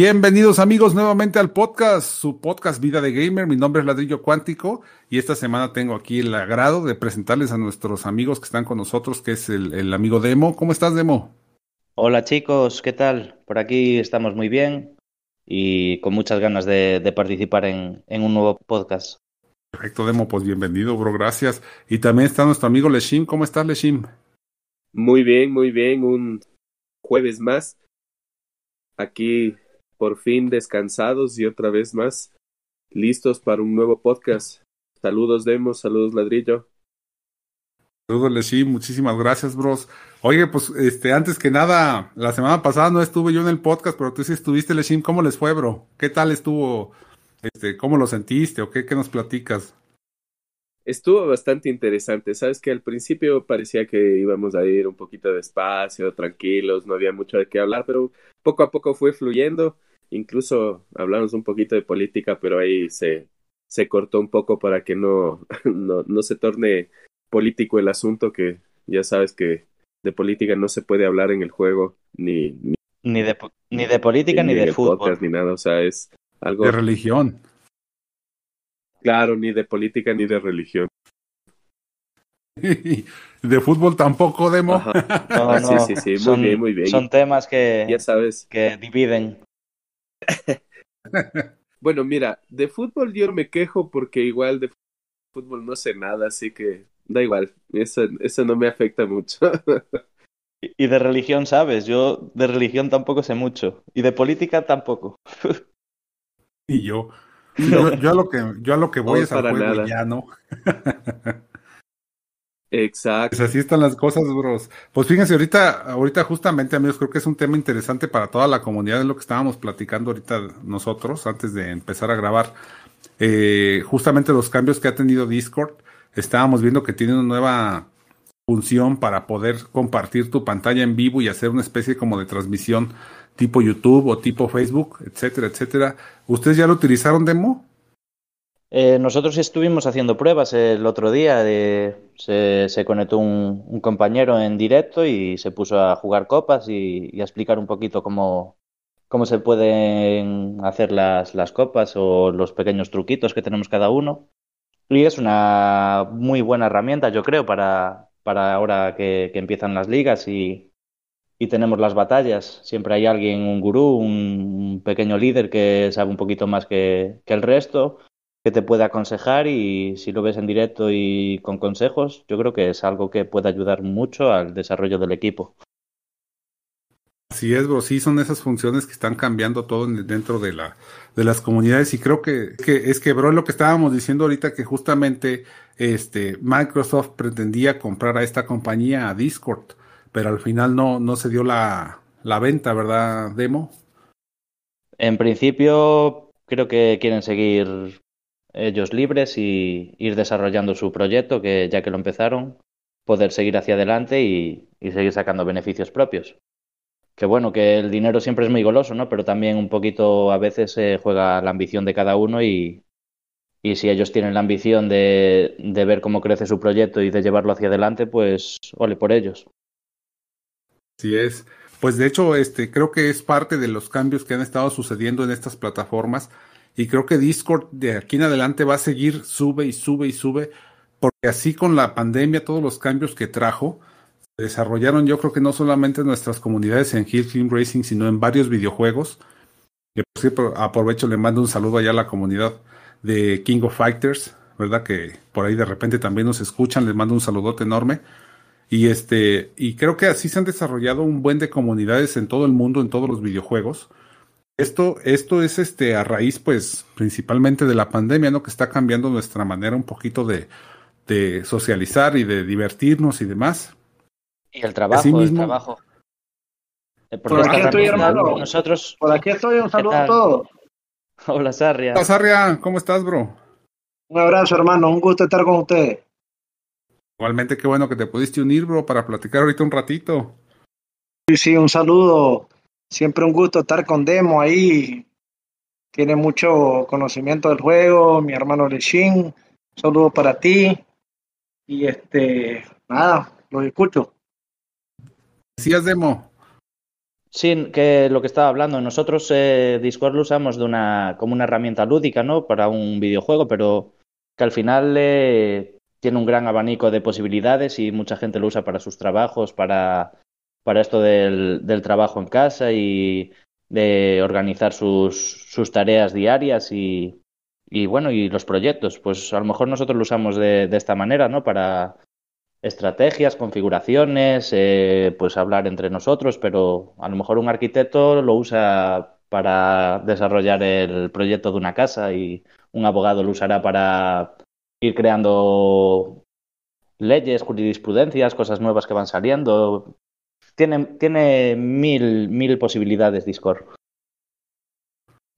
Bienvenidos amigos nuevamente al podcast, su podcast Vida de Gamer. Mi nombre es Ladrillo Cuántico y esta semana tengo aquí el agrado de presentarles a nuestros amigos que están con nosotros, que es el, amigo Demo. ¿Cómo estás, Demo? Hola chicos, ¿qué tal? Por aquí estamos muy bien y con muchas ganas de, participar en, un nuevo podcast. Perfecto, Demo, pues bienvenido, bro, gracias. Y también está nuestro amigo Leshim. ¿Cómo estás, Leshim? Muy bien, muy bien. Un jueves más. Aquí por fin descansados y otra vez más listos para un nuevo podcast. Saludos Demos, saludos Ladrillo. Saludos Leshi, muchísimas gracias, bros. Oye, pues este, antes que nada, la semana pasada no estuve yo en el podcast, pero tú sí estuviste, Leshim, ¿cómo les fue, bro? ¿Qué tal estuvo? Este, ¿cómo lo sentiste o qué, qué nos platicas? Estuvo bastante interesante, sabes que al principio parecía que íbamos a ir un poquito despacio, tranquilos, no había mucho de qué hablar, pero poco a poco fue fluyendo Incluso hablamos un poquito de política, pero ahí se, se cortó un poco para que no, no, no se torne político el asunto, que ya sabes que de política no se puede hablar en el juego, ni, ni, de, ni de política ni, de fútbol. ni nada, o sea, es algo... De religión. Claro, ni de política ni de religión. de fútbol tampoco, Demo. No, no, sí, sí, sí, muy bien, muy bien. Son temas que, ya sabes. que dividen. bueno, mira, de fútbol yo me quejo porque igual de fútbol no sé nada, así que da igual, eso, eso no me afecta mucho. y de religión sabes, yo de religión tampoco sé mucho, y de política tampoco. y yo, yo, a lo que yo a lo que voy es al juego ya no. Exacto. Pues así están las cosas, bros. Pues fíjense, ahorita, ahorita justamente, amigos, creo que es un tema interesante para toda la comunidad, es lo que estábamos platicando ahorita nosotros antes de empezar a grabar. Eh, justamente los cambios que ha tenido Discord, estábamos viendo que tiene una nueva función para poder compartir tu pantalla en vivo y hacer una especie como de transmisión tipo YouTube o tipo Facebook, etcétera, etcétera. ¿Ustedes ya lo utilizaron, Demo? Eh, nosotros estuvimos haciendo pruebas el otro día. De, se, conectó un, compañero en directo y se puso a jugar copas y, a explicar un poquito cómo, cómo se pueden hacer las, las, copas o los pequeños truquitos que tenemos cada uno. Y es una muy buena herramienta, yo creo, para, para ahora que, empiezan las ligas y, y tenemos las batallas. Siempre hay alguien, un gurú, un, pequeño líder que sabe un poquito más que, que el resto que te puede aconsejar y si lo ves en directo y con consejos, yo creo que es algo que puede ayudar mucho al desarrollo del equipo. Así es, bro, sí son esas funciones que están cambiando todo dentro de la de las comunidades y creo que, que es que bro lo que estábamos diciendo ahorita que justamente este Microsoft pretendía comprar a esta compañía a Discord, pero al final no no se dio la la venta, ¿verdad, Demo? En principio creo que quieren seguir ellos libres y ir desarrollando su proyecto, que ya que lo empezaron, poder seguir hacia adelante y, seguir sacando beneficios propios. Que bueno, que el dinero siempre es muy goloso, ¿no? Pero también un poquito a veces se juega la ambición de cada uno y, y si ellos tienen la ambición de, de, ver cómo crece su proyecto y de llevarlo hacia adelante, pues ole por ellos. Sí es. Pues de hecho, este, creo que es parte de los cambios que han estado sucediendo en estas plataformas y creo que Discord de aquí en adelante va a seguir, sube y sube y sube, porque así con la pandemia, todos los cambios que trajo, se desarrollaron yo creo que no solamente en nuestras comunidades en Hill Racing, sino en varios videojuegos. Que aprovecho, le mando un saludo allá a la comunidad de King of Fighters, ¿verdad? Que por ahí de repente también nos escuchan, les mando un saludote enorme. Y este, y creo que así se han desarrollado un buen de comunidades en todo el mundo, en todos los videojuegos. Esto, esto es este a raíz, pues, principalmente de la pandemia, ¿no? Que está cambiando nuestra manera un poquito de, de socializar y de divertirnos y demás. Y el trabajo, el trabajo. Eh, por aquí estoy, hermano. Nosotros... Por aquí estoy, un saludo a todos. Hola, Sarria. Hola, Sarria, ¿cómo estás, bro? Un abrazo, hermano. Un gusto estar con ustedes. Igualmente, qué bueno que te pudiste unir, bro, para platicar ahorita un ratito. Sí, sí, un saludo. Siempre un gusto estar con Demo ahí. Tiene mucho conocimiento del juego, mi hermano Leshin. Un saludo para ti. Y este, nada, lo escucho. Decías, Demo. Sí, que lo que estaba hablando, nosotros eh, Discord lo usamos de una, como una herramienta lúdica, ¿no? Para un videojuego, pero que al final eh, tiene un gran abanico de posibilidades y mucha gente lo usa para sus trabajos, para, para esto del, del trabajo en casa y de organizar sus, sus tareas diarias y, y, bueno, y los proyectos. Pues a lo mejor nosotros lo usamos de, de esta manera, ¿no? Para estrategias, configuraciones, eh, pues hablar entre nosotros, pero a lo mejor un arquitecto lo usa para desarrollar el proyecto de una casa y un abogado lo usará para ir creando leyes, jurisprudencias, cosas nuevas que van saliendo. Tiene, tiene mil, mil posibilidades Discord.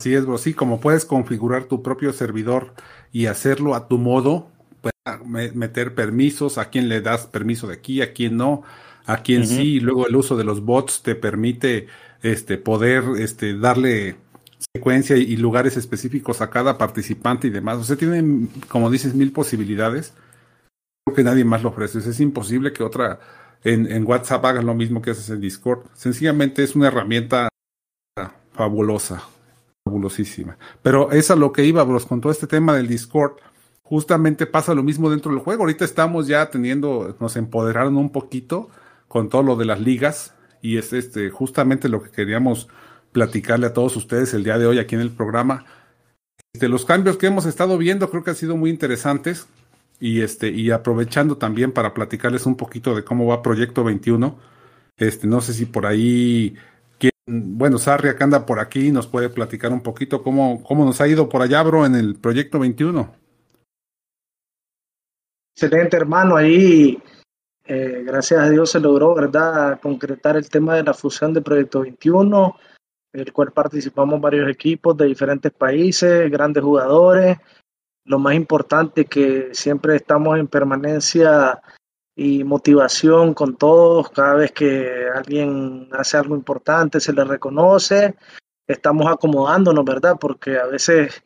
Sí, es, bro. Sí, como puedes configurar tu propio servidor y hacerlo a tu modo, meter permisos, a quién le das permiso de aquí, a quién no, a quién uh -huh. sí, y luego el uso de los bots te permite este poder este darle secuencia y lugares específicos a cada participante y demás. O sea, tienen, como dices, mil posibilidades. Creo que nadie más lo ofrece. Es imposible que otra en, WhatsApp haga lo mismo que haces en Discord. Sencillamente es una herramienta fabulosa, fabulosísima. Pero es a lo que iba, bros, con todo este tema del Discord justamente pasa lo mismo dentro del juego. Ahorita estamos ya teniendo, nos empoderaron un poquito con todo lo de las ligas y es este justamente lo que queríamos platicarle a todos ustedes el día de hoy aquí en el programa. Este, los cambios que hemos estado viendo creo que han sido muy interesantes y este y aprovechando también para platicarles un poquito de cómo va Proyecto 21. Este, no sé si por ahí quien, bueno, Sarria que anda por aquí nos puede platicar un poquito cómo cómo nos ha ido por allá, bro, en el Proyecto 21. Excelente, hermano. Ahí, eh, gracias a Dios, se logró, ¿verdad?, concretar el tema de la fusión de Proyecto 21, el cual participamos varios equipos de diferentes países, grandes jugadores. Lo más importante que siempre estamos en permanencia y motivación con todos. Cada vez que alguien hace algo importante, se le reconoce. Estamos acomodándonos, ¿verdad? Porque a veces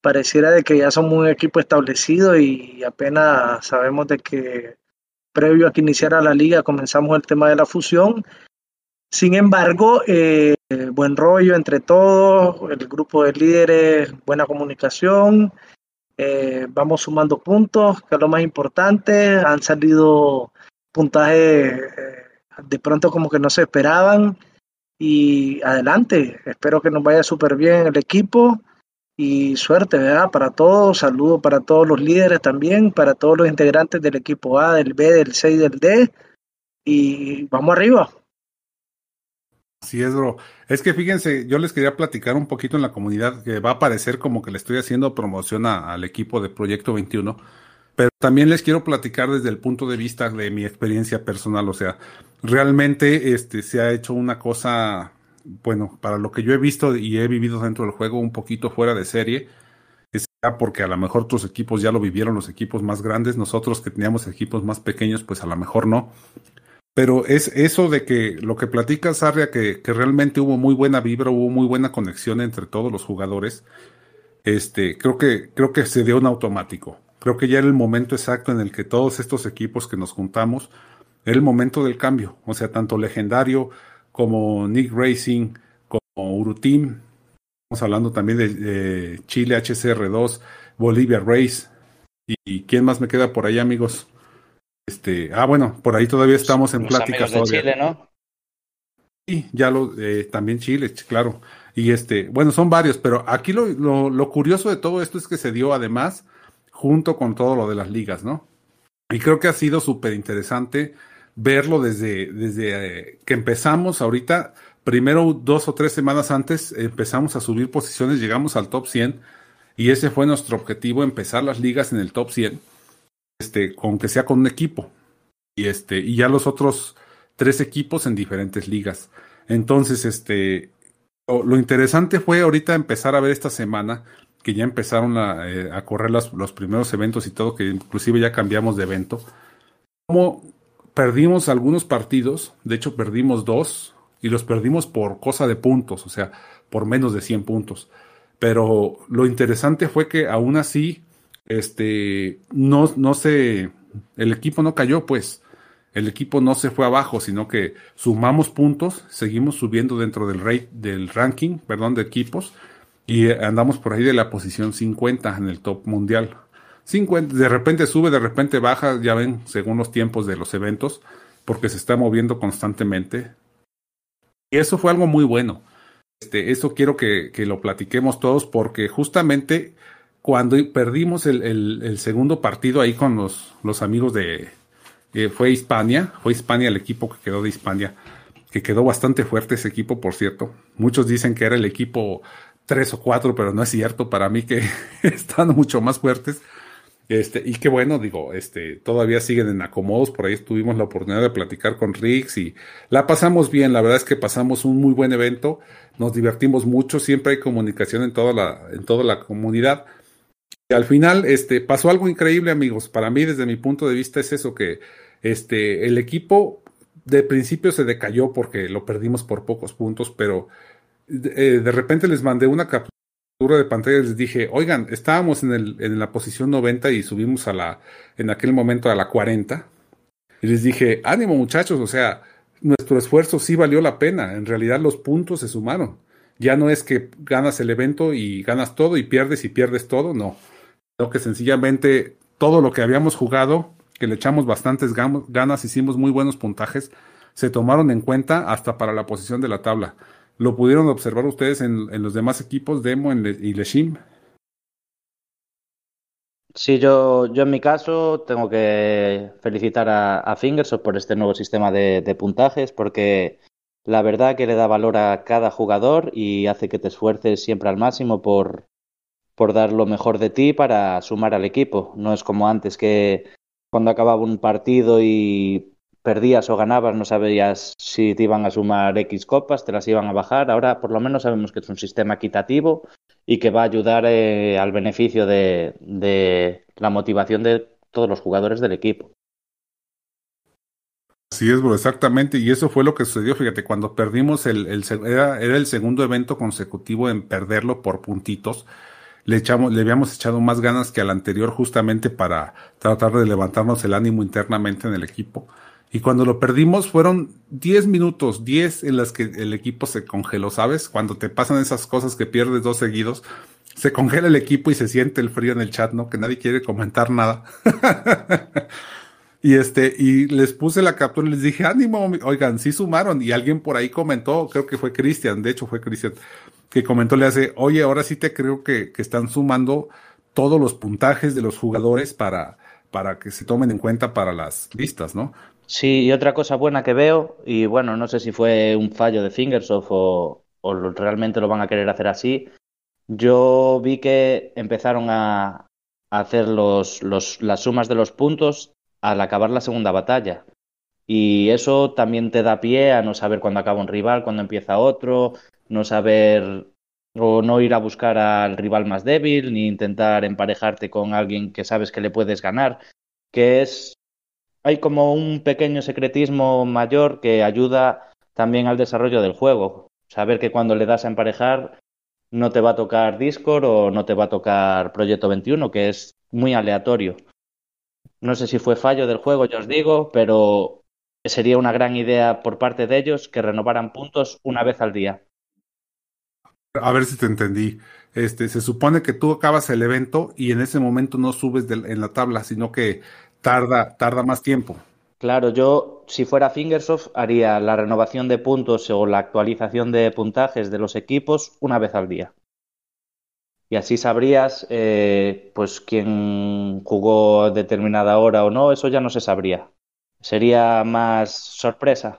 pareciera de que ya somos un equipo establecido y apenas sabemos de que previo a que iniciara la liga comenzamos el tema de la fusión. Sin embargo, eh, buen rollo entre todos, el grupo de líderes, buena comunicación, eh, vamos sumando puntos, que es lo más importante, han salido puntajes eh, de pronto como que no se esperaban y adelante, espero que nos vaya súper bien el equipo y suerte, ¿verdad? Para todos, saludo para todos los líderes también, para todos los integrantes del equipo A, del B, del C y del D. Y vamos arriba. Así es, bro. Es que fíjense, yo les quería platicar un poquito en la comunidad que va a parecer como que le estoy haciendo promoción al equipo de Proyecto 21, pero también les quiero platicar desde el punto de vista de mi experiencia personal. O sea, realmente este, se ha hecho una cosa bueno, para lo que yo he visto y he vivido dentro del juego un poquito fuera de serie, porque a lo mejor tus equipos ya lo vivieron, los equipos más grandes, nosotros que teníamos equipos más pequeños, pues a lo mejor no. Pero es eso de que lo que platica Sarria, que, realmente hubo muy buena vibra, hubo muy buena conexión entre todos los jugadores, este, creo que, creo que se dio en automático. Creo que ya era el momento exacto en el que todos estos equipos que nos juntamos, era el momento del cambio. O sea, tanto legendario, como Nick Racing, como Uruteam. Estamos hablando también de, de Chile HCR2, Bolivia Race. Y, y, quién más me queda por ahí, amigos? Este, ah, bueno, por ahí todavía estamos en Los pláticas. de todavía. Chile, ¿no? Sí, ya lo, eh, también Chile, claro. Y este, bueno, son varios, pero aquí lo, lo, lo curioso de todo esto es que se dio además junto con todo lo de las ligas, ¿no? Y creo que ha sido súper interesante verlo desde, desde eh, que empezamos ahorita, primero dos o tres semanas antes empezamos a subir posiciones, llegamos al top 100 y ese fue nuestro objetivo, empezar las ligas en el top 100, este, con que sea con un equipo y este, y ya los otros tres equipos en diferentes ligas. Entonces, este, lo, interesante fue ahorita empezar a ver esta semana que ya empezaron a, eh, correr los, primeros eventos y todo, que inclusive ya cambiamos de evento, como perdimos algunos partidos, de hecho perdimos dos, y los perdimos por cosa de puntos, o sea, por menos de 100 puntos. Pero lo interesante fue que aún así, este, no, no se, el equipo no cayó, pues, el equipo no se fue abajo, sino que sumamos puntos, seguimos subiendo dentro del, rate, del ranking, perdón, de equipos, y andamos por ahí de la posición 50 en el top mundial. 50, de repente sube, de repente baja, ya ven, según los tiempos de los eventos, porque se está moviendo constantemente. Y eso fue algo muy bueno. Este, eso quiero que, que lo platiquemos todos, porque justamente cuando perdimos el, segundo partido ahí con los, amigos de, eh, fue Hispania, fue Hispania el equipo que quedó de Hispania, que quedó bastante fuerte ese equipo, por cierto. Muchos dicen que era el equipo tres o cuatro, pero no es cierto. Para mí que están mucho más fuertes. Este, y qué bueno, digo, este, todavía siguen en acomodos, por ahí tuvimos la oportunidad de platicar con Rix y la pasamos bien, la verdad es que pasamos un muy buen evento, nos divertimos mucho, siempre hay comunicación en toda la, en toda la comunidad. Al final, este, pasó algo increíble, amigos. Para mí, desde mi punto de vista, es eso que, este, el equipo de principio se decayó porque lo perdimos por pocos puntos, pero eh, de repente les mandé una captura de pantalla y les dije, oigan, estábamos en, el, en la posición 90 y subimos a la, en aquel momento a la 40. Y les dije, ánimo muchachos, o sea, nuestro esfuerzo sí valió la pena. En realidad los puntos se sumaron. Ya no es que ganas el evento y ganas todo y pierdes y pierdes todo, no. Que sencillamente todo lo que habíamos jugado, que le echamos bastantes ganas, hicimos muy buenos puntajes, se tomaron en cuenta hasta para la posición de la tabla. ¿Lo pudieron observar ustedes en, los demás equipos, Demo y Leshim? Sí, yo, yo en mi caso tengo que felicitar a, a Fingersoft por este nuevo sistema de, puntajes, porque la verdad que le da valor a cada jugador y hace que te esfuerces siempre al máximo por, por dar lo mejor de ti para sumar al equipo. No es como antes que cuando acababa un partido y perdías o ganabas, no sabías si te iban a sumar X copas, te las iban a bajar. Ahora por lo menos sabemos que es un sistema equitativo y que va a ayudar eh, al beneficio de, de, la motivación de todos los jugadores del equipo. Sí, es, exactamente. Y eso fue lo que sucedió. Fíjate, cuando perdimos el, el era, era, el segundo evento consecutivo en perderlo por puntitos. Le echamos, le habíamos echado más ganas que al anterior justamente para tratar de levantarnos el ánimo internamente en el equipo. Y cuando lo perdimos fueron 10 minutos, 10 en las que el equipo se congeló, ¿sabes? Cuando te pasan esas cosas que pierdes dos seguidos, se congela el equipo y se siente el frío en el chat, ¿no? Que nadie quiere comentar nada. y este, y les puse la captura y les dije, ánimo, oigan, sí sumaron. Y alguien por ahí comentó, creo que fue Cristian, de hecho fue Cristian, que comentó, le hace, oye, ahora sí te creo que, que están sumando todos los puntajes de los jugadores para, para que se tomen en cuenta para las listas, ¿no? Sí, y otra cosa buena que veo, y bueno, no sé si fue un fallo de Fingersoft o, o realmente lo van a querer hacer así, yo vi que empezaron a, hacer los, los, las sumas de los puntos al acabar la segunda batalla. Y eso también te da pie a no saber cuándo acaba un rival, cuándo empieza otro, no saber o no ir a buscar al rival más débil, ni intentar emparejarte con alguien que sabes que le puedes ganar, que es hay como un pequeño secretismo mayor que ayuda también al desarrollo del juego. Saber que cuando le das a emparejar no te va a tocar Discord o no te va a tocar Proyecto 21, que es muy aleatorio. No sé si fue fallo del juego, yo os digo, pero sería una gran idea por parte de ellos que renovaran puntos una vez al día. A ver si te entendí. Este, se supone que tú acabas el evento y en ese momento no subes en la tabla, sino que tarda, tarda más tiempo. Claro, yo si fuera Fingersoft haría la renovación de puntos o la actualización de puntajes de los equipos una vez al día. Y así sabrías eh, pues quién jugó determinada hora o no, eso ya no se sabría. Sería más sorpresa.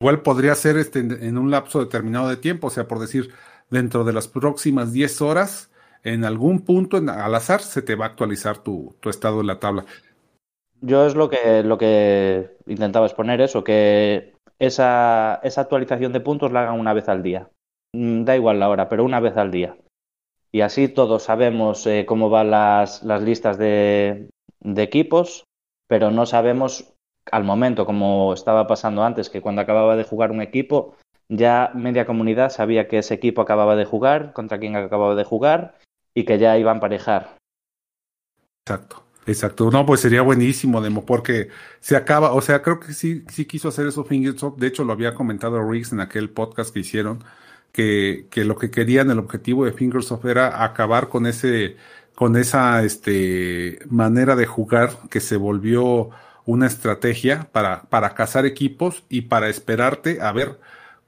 Igual podría ser este, en un lapso determinado de tiempo, o sea, por decir, dentro de las próximas 10 horas, en algún punto al azar se te va a actualizar tu, estado en la tabla. Yo es lo que, lo que intentaba exponer eso, que esa, esa actualización de puntos la hagan una vez al día. Mm, da igual la hora, pero una vez al día. y así todos sabemos eh, cómo van las, las listas de, de equipos, pero no sabemos al momento, como estaba pasando antes, que cuando acababa de jugar un equipo, ya media comunidad sabía que ese equipo acababa de jugar, contra quién acababa de jugar y que ya iban a parejar. Exacto. Exacto, no, pues sería buenísimo, Demo, porque se acaba, o sea, creo que sí, sí quiso hacer eso Fingersoft, de hecho lo había comentado Riggs en aquel podcast que hicieron, que, que lo que querían, el objetivo de Fingersoft era acabar con ese, con esa, este, manera de jugar que se volvió una estrategia para, para cazar equipos y para esperarte a ver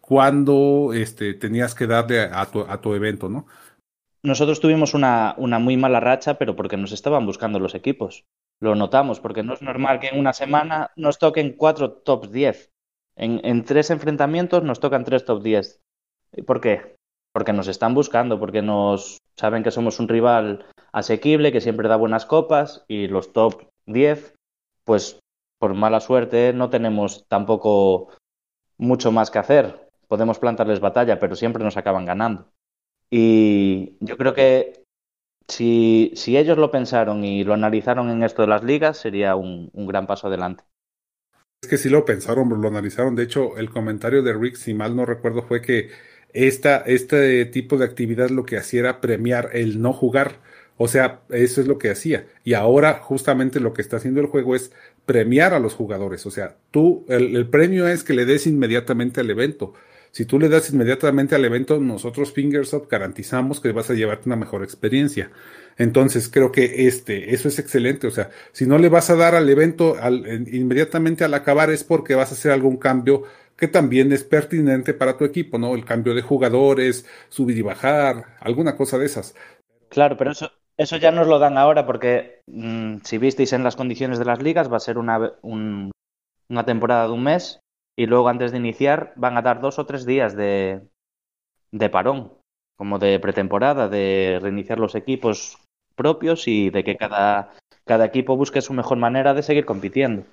cuándo, este, tenías que darle a tu, a tu evento, ¿no? nosotros tuvimos una, una, muy mala racha, pero porque nos estaban buscando los equipos. Lo notamos, porque no es normal que en una semana nos toquen cuatro top 10. En, en tres enfrentamientos nos tocan tres top 10. ¿Por qué? Porque nos están buscando, porque nos saben que somos un rival asequible, que siempre da buenas copas, y los top 10, pues por mala suerte no tenemos tampoco mucho más que hacer. Podemos plantarles batalla, pero siempre nos acaban ganando. Y yo creo que si, si ellos lo pensaron y lo analizaron en esto de las ligas, sería un, un gran paso adelante. Es que sí lo pensaron, lo analizaron. De hecho, el comentario de Rick, si mal no recuerdo, fue que esta, este tipo de actividad lo que hacía era premiar el no jugar. O sea, eso es lo que hacía. Y ahora justamente lo que está haciendo el juego es premiar a los jugadores. O sea, tú, el, premio es que le des inmediatamente al evento. Si tú le das inmediatamente al evento, nosotros Fingersoft garantizamos que vas a llevarte una mejor experiencia. Entonces, creo que este, eso es excelente. O sea, si no le vas a dar al evento inmediatamente al acabar es porque vas a hacer algún cambio que también es pertinente para tu equipo, ¿no? El cambio de jugadores, subir y bajar, alguna cosa de esas. Claro, pero eso, eso ya nos lo dan ahora porque mmm, si visteis en las condiciones de las ligas va a ser una, un, una temporada de un mes y luego antes de iniciar van a dar dos o tres días de, de parón, como de pretemporada, de reiniciar los equipos propios y de que cada, cada equipo busque su mejor manera de seguir compitiendo.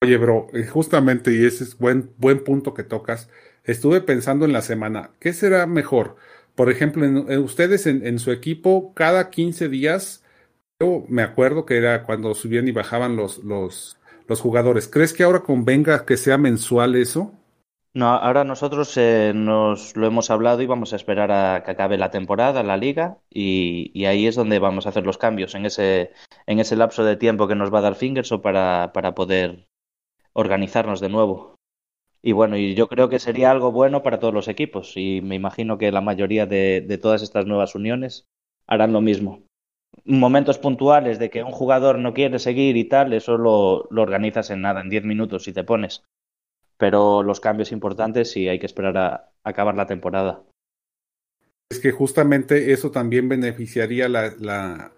Oye, bro, eh, justamente, y ese es buen, buen punto que tocas, estuve pensando en la semana, ¿qué será mejor? Por ejemplo, en, ustedes en, en, su equipo, cada 15 días, yo me acuerdo que era cuando subían y bajaban los, los, los jugadores. ¿Crees que ahora convenga que sea mensual eso? No, ahora nosotros eh, nos lo hemos hablado y vamos a esperar a que acabe la temporada, la liga, y, y, ahí es donde vamos a hacer los cambios, en ese, en ese lapso de tiempo que nos va a dar Fingers o para, para poder organizarnos de nuevo. Y bueno, y yo creo que sería algo bueno para todos los equipos, y me imagino que la mayoría de, todas estas nuevas uniones harán lo mismo momentos puntuales de que un jugador no quiere seguir y tal, eso lo, organizas en nada, en 10 minutos si te pones. Pero los cambios importantes sí hay que esperar a, acabar la temporada. Es que justamente eso también beneficiaría la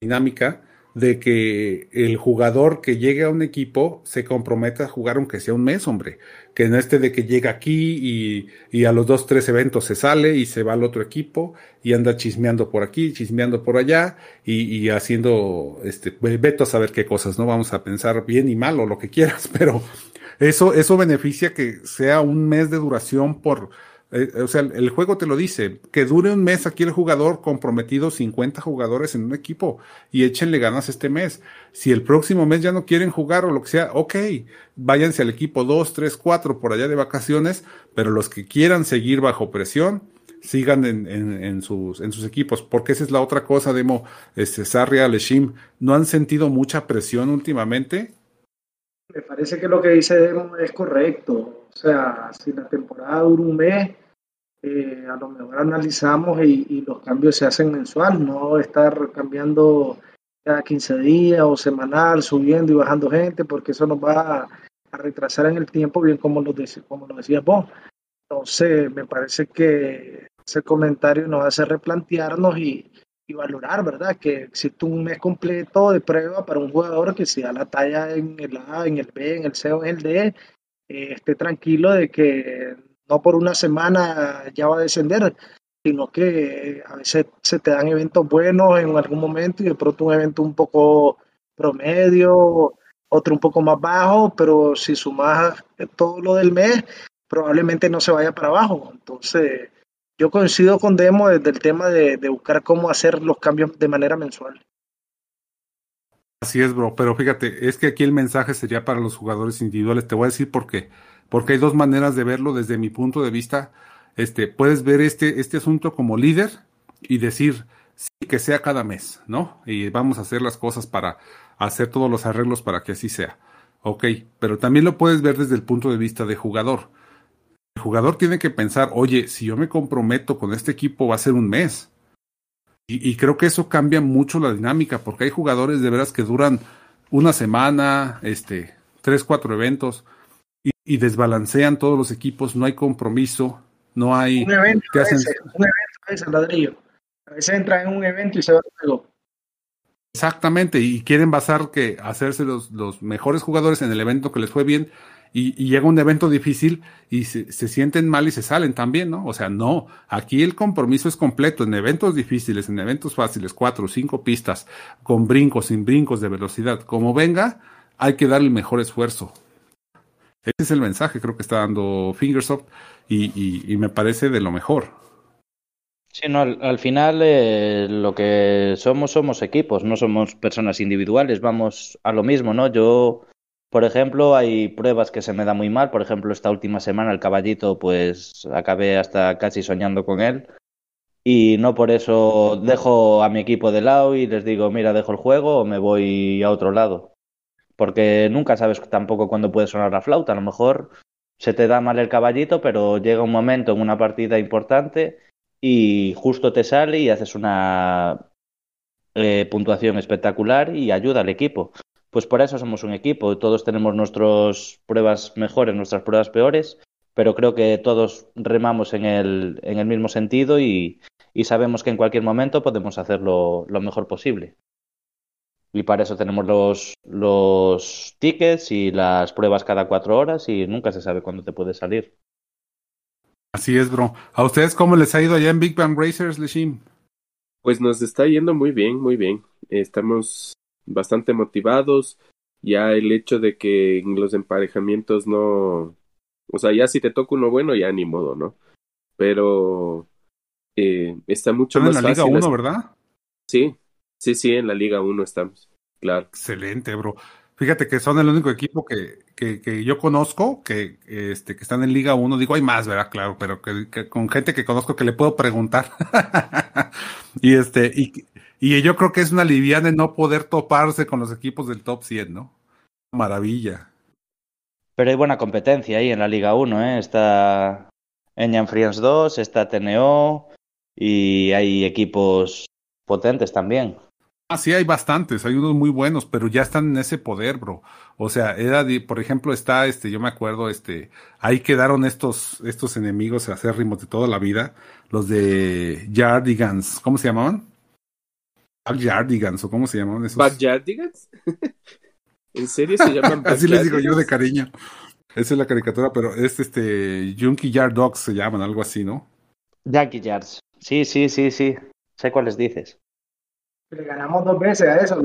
dinámica de que el jugador que llegue a un equipo se comprometa a jugar aunque sea un mes, hombre. Que no esté de que llega aquí y, y, a los dos, tres eventos se sale y se va al otro equipo y anda chismeando por aquí, chismeando por allá y, y haciendo, este, veto a saber qué cosas, ¿no? Vamos a pensar bien y mal o lo que quieras, pero eso, eso beneficia que sea un mes de duración por, eh, o sea, el juego te lo dice, que dure un mes aquí el jugador comprometido 50 jugadores en un equipo y échenle ganas este mes. Si el próximo mes ya no quieren jugar o lo que sea, ok, váyanse al equipo 2, 3, 4 por allá de vacaciones, pero los que quieran seguir bajo presión, sigan en, en, sus, en sus equipos, porque esa es la otra cosa, Demo, este, Sarria, Leshim, ¿no han sentido mucha presión últimamente? Me parece que lo que dice Demo es correcto. O sea, si la temporada dura un mes, eh, a lo mejor analizamos y, y, los cambios se hacen mensual, no estar cambiando cada 15 días o semanal, subiendo y bajando gente, porque eso nos va a, a retrasar en el tiempo, bien como lo, como lo decías vos. Entonces, me parece que ese comentario nos hace replantearnos y, y, valorar, ¿verdad? Que existe un mes completo de prueba para un jugador que si da la talla en el A, en el B, en el C o en el D, eh, esté tranquilo de que no por una semana ya va a descender, sino que a veces se te dan eventos buenos en algún momento y de pronto un evento un poco promedio, otro un poco más bajo, pero si sumas todo lo del mes, probablemente no se vaya para abajo. Entonces, yo coincido con Demo desde el tema de, de buscar cómo hacer los cambios de manera mensual. Así es, bro, pero fíjate, es que aquí el mensaje sería para los jugadores individuales. Te voy a decir por qué. Porque hay dos maneras de verlo desde mi punto de vista. Este, puedes ver este, este asunto como líder y decir, sí, que sea cada mes, ¿no? Y vamos a hacer las cosas para hacer todos los arreglos para que así sea. Ok, pero también lo puedes ver desde el punto de vista de jugador. El jugador tiene que pensar, oye, si yo me comprometo con este equipo va a ser un mes. Y, creo que eso cambia mucho la dinámica, porque hay jugadores de veras que duran una semana, este, tres, cuatro eventos, y, desbalancean todos los equipos, no hay compromiso, no hay... Un evento, a veces, un evento ladrillo. A veces entra en un evento y se va luego. Exactamente, y quieren basar que hacerse los, los mejores jugadores en el evento que les fue bien, y, llega un evento difícil y se, sienten mal y se salen también, ¿no? O sea, no, aquí el compromiso es completo, en eventos difíciles, en eventos fáciles, cuatro o cinco pistas, con brincos, sin brincos de velocidad, como venga, hay que dar el mejor esfuerzo. Ese es el mensaje, creo que está dando Fingersoft y, y, me parece de lo mejor. Sí, no, al, final eh, lo que somos somos equipos, no somos personas individuales, vamos a lo mismo, ¿no? Yo por ejemplo, hay pruebas que se me da muy mal. Por ejemplo, esta última semana el caballito, pues acabé hasta casi soñando con él. Y no por eso dejo a mi equipo de lado y les digo, mira, dejo el juego o me voy a otro lado. Porque nunca sabes tampoco cuándo puede sonar la flauta. A lo mejor se te da mal el caballito, pero llega un momento en una partida importante y justo te sale y haces una eh, puntuación espectacular y ayuda al equipo pues por eso somos un equipo. Todos tenemos nuestras pruebas mejores, nuestras pruebas peores, pero creo que todos remamos en el, en el mismo sentido y, sabemos que en cualquier momento podemos hacerlo lo mejor posible. Y para eso tenemos los, los tickets y las pruebas cada cuatro horas y nunca se sabe cuándo te puede salir. Así es, bro. ¿A ustedes cómo les ha ido allá en Big Bang Racers, Leshim? Pues nos está yendo muy bien, muy bien. Estamos bastante motivados. Ya el hecho de que en los emparejamientos no, o sea, ya si te toca uno bueno, ya ni modo, ¿no? Pero eh, está mucho más en la Liga 1, ¿verdad? Sí, sí, sí, en la Liga 1 estamos, claro. Excelente, bro. Fíjate que son el único equipo que, que, que yo conozco que, este, que están en Liga 1. Digo, hay más, ¿verdad? Claro, pero que, con gente que conozco que le puedo preguntar. y este, y, y yo creo que es una liviana de no poder toparse con los equipos del top 100, ¿no? Maravilla. Pero hay buena competencia ahí en la Liga 1, ¿eh? Está Eñan Friends 2, está TNO y hay equipos potentes también. Ah, sí, hay bastantes, hay unos muy buenos, pero ya están en ese poder, bro. O sea, era por ejemplo, está, este, yo me acuerdo, este, ahí quedaron estos, estos enemigos acérrimos de toda la vida, los de Yardigans, ¿cómo se llamaban? Backyardigans, o cómo se llaman esos. ¿Backyardigans? ¿En serio se llaman Así les digo yo de cariño. Esa es la caricatura, pero es este Junkie Yard Dogs se llaman, algo así, ¿no? Junkie Yards. Sí, sí, sí, sí. Sé cuáles dices. Le ganamos dos veces a eso,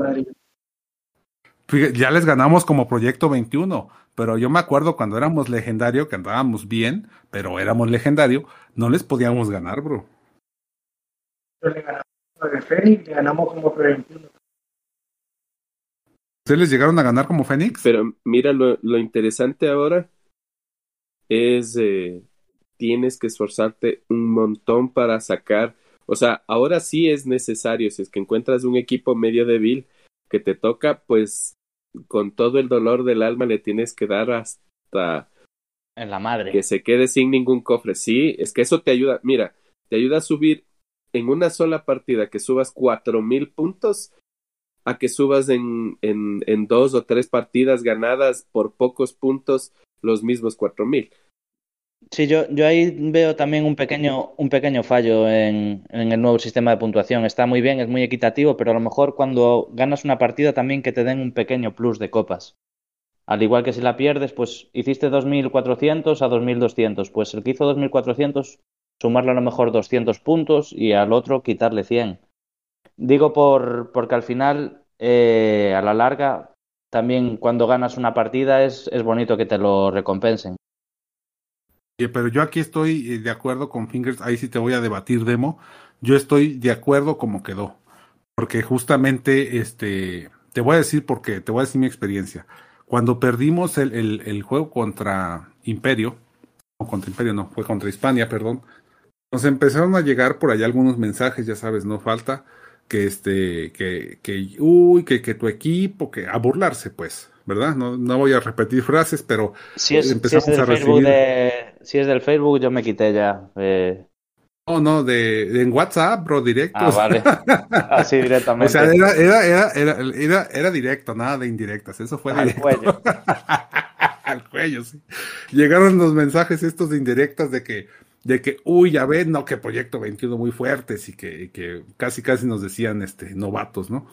Ya les ganamos como Proyecto 21, pero yo me acuerdo cuando éramos legendario, que andábamos bien, pero éramos legendario, no les podíamos ganar, bro. Pero le ganamos de Fénix ganamos como preventivo. ¿Ustedes les llegaron a ganar como Fénix? Pero mira, lo, lo interesante ahora es eh, tienes que esforzarte un montón para sacar. O sea, ahora sí es necesario, si es que encuentras un equipo medio débil que te toca, pues con todo el dolor del alma le tienes que dar hasta en la madre. Que se quede sin ningún cofre. Sí, es que eso te ayuda. Mira, te ayuda a subir en una sola partida que subas cuatro mil puntos a que subas en, en, en, dos o tres partidas ganadas por pocos puntos los mismos cuatro mil. Sí, yo, yo ahí veo también un pequeño, un pequeño fallo en, el nuevo sistema de puntuación. Está muy bien, es muy equitativo, pero a lo mejor cuando ganas una partida también que te den un pequeño plus de copas. Al igual que si la pierdes, pues hiciste 2.400 a 2.200. Pues el que hizo 2.400 sumarle a lo mejor 200 puntos y al otro quitarle 100. Digo por, porque al final, eh, a la larga, también cuando ganas una partida es, es bonito que te lo recompensen. Pero yo aquí estoy eh, de acuerdo con Fingers, ahí sí te voy a debatir demo, yo estoy de acuerdo como quedó, porque justamente, este, te voy a decir porque, te voy a decir mi experiencia. Cuando perdimos el, el, el juego contra Imperio, no contra Imperio, no, fue contra Hispania, perdón, nos empezaron a llegar por allá algunos mensajes, ya sabes, no falta, que este, que, que, uy, que, que tu equipo, que a burlarse, pues, ¿verdad? No, no voy a repetir frases, pero si es, empezamos si es del a recibir... De, si es del Facebook, yo me quité ya. Eh... No, no, de, de, en WhatsApp, bro, directo. Ah, vale. Así directamente. o sea, era, era, era, era, era, directo, nada de indirectas. Eso fue Al cuello. Al cuello, sí. Llegaron los mensajes estos de indirectas de que de que, uy, ya ven, no, que Proyecto 21 muy fuertes y que, que casi casi nos decían este novatos, ¿no?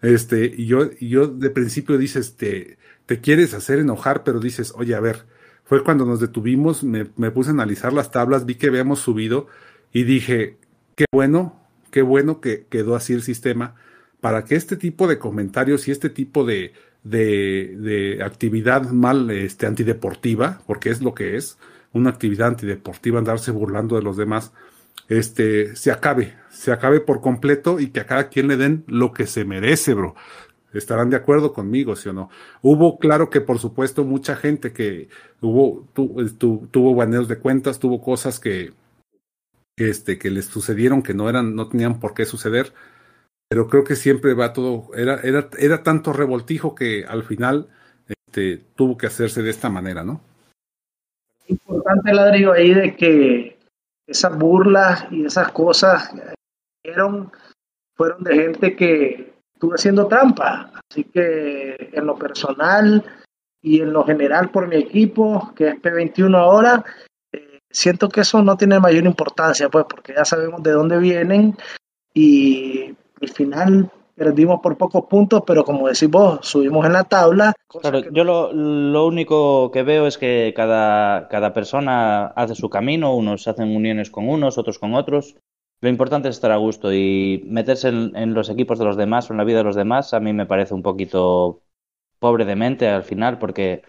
Este, y yo, y yo de principio dices, te, te quieres hacer enojar, pero dices, oye, a ver, fue cuando nos detuvimos, me, me puse a analizar las tablas, vi que habíamos subido y dije, qué bueno, qué bueno que quedó así el sistema para que este tipo de comentarios y este tipo de, de, de actividad mal este, antideportiva, porque es lo que es, una actividad antideportiva, andarse burlando de los demás, este, se acabe, se acabe por completo y que a cada quien le den lo que se merece, bro. Estarán de acuerdo conmigo, ¿sí o no? Hubo, claro que por supuesto, mucha gente que hubo, tu, tuvo baneos de cuentas, tuvo cosas que, este, que les sucedieron que no eran, no tenían por qué suceder, pero creo que siempre va todo, era, era, era tanto revoltijo que al final, este, tuvo que hacerse de esta manera, ¿no? importante, ladrillo, ahí de que esas burlas y esas cosas fueron, fueron de gente que estuvo haciendo trampa. Así que en lo personal y en lo general por mi equipo, que es P21 ahora, eh, siento que eso no tiene mayor importancia, pues, porque ya sabemos de dónde vienen y al final perdimos por pocos puntos, pero como decís vos, subimos en la tabla. Claro, yo lo, lo, único que veo es que cada, cada persona hace su camino, unos hacen uniones con unos, otros con otros. Lo importante es estar a gusto y meterse en, en los equipos de los demás o en la vida de los demás a mí me parece un poquito pobre de mente al final porque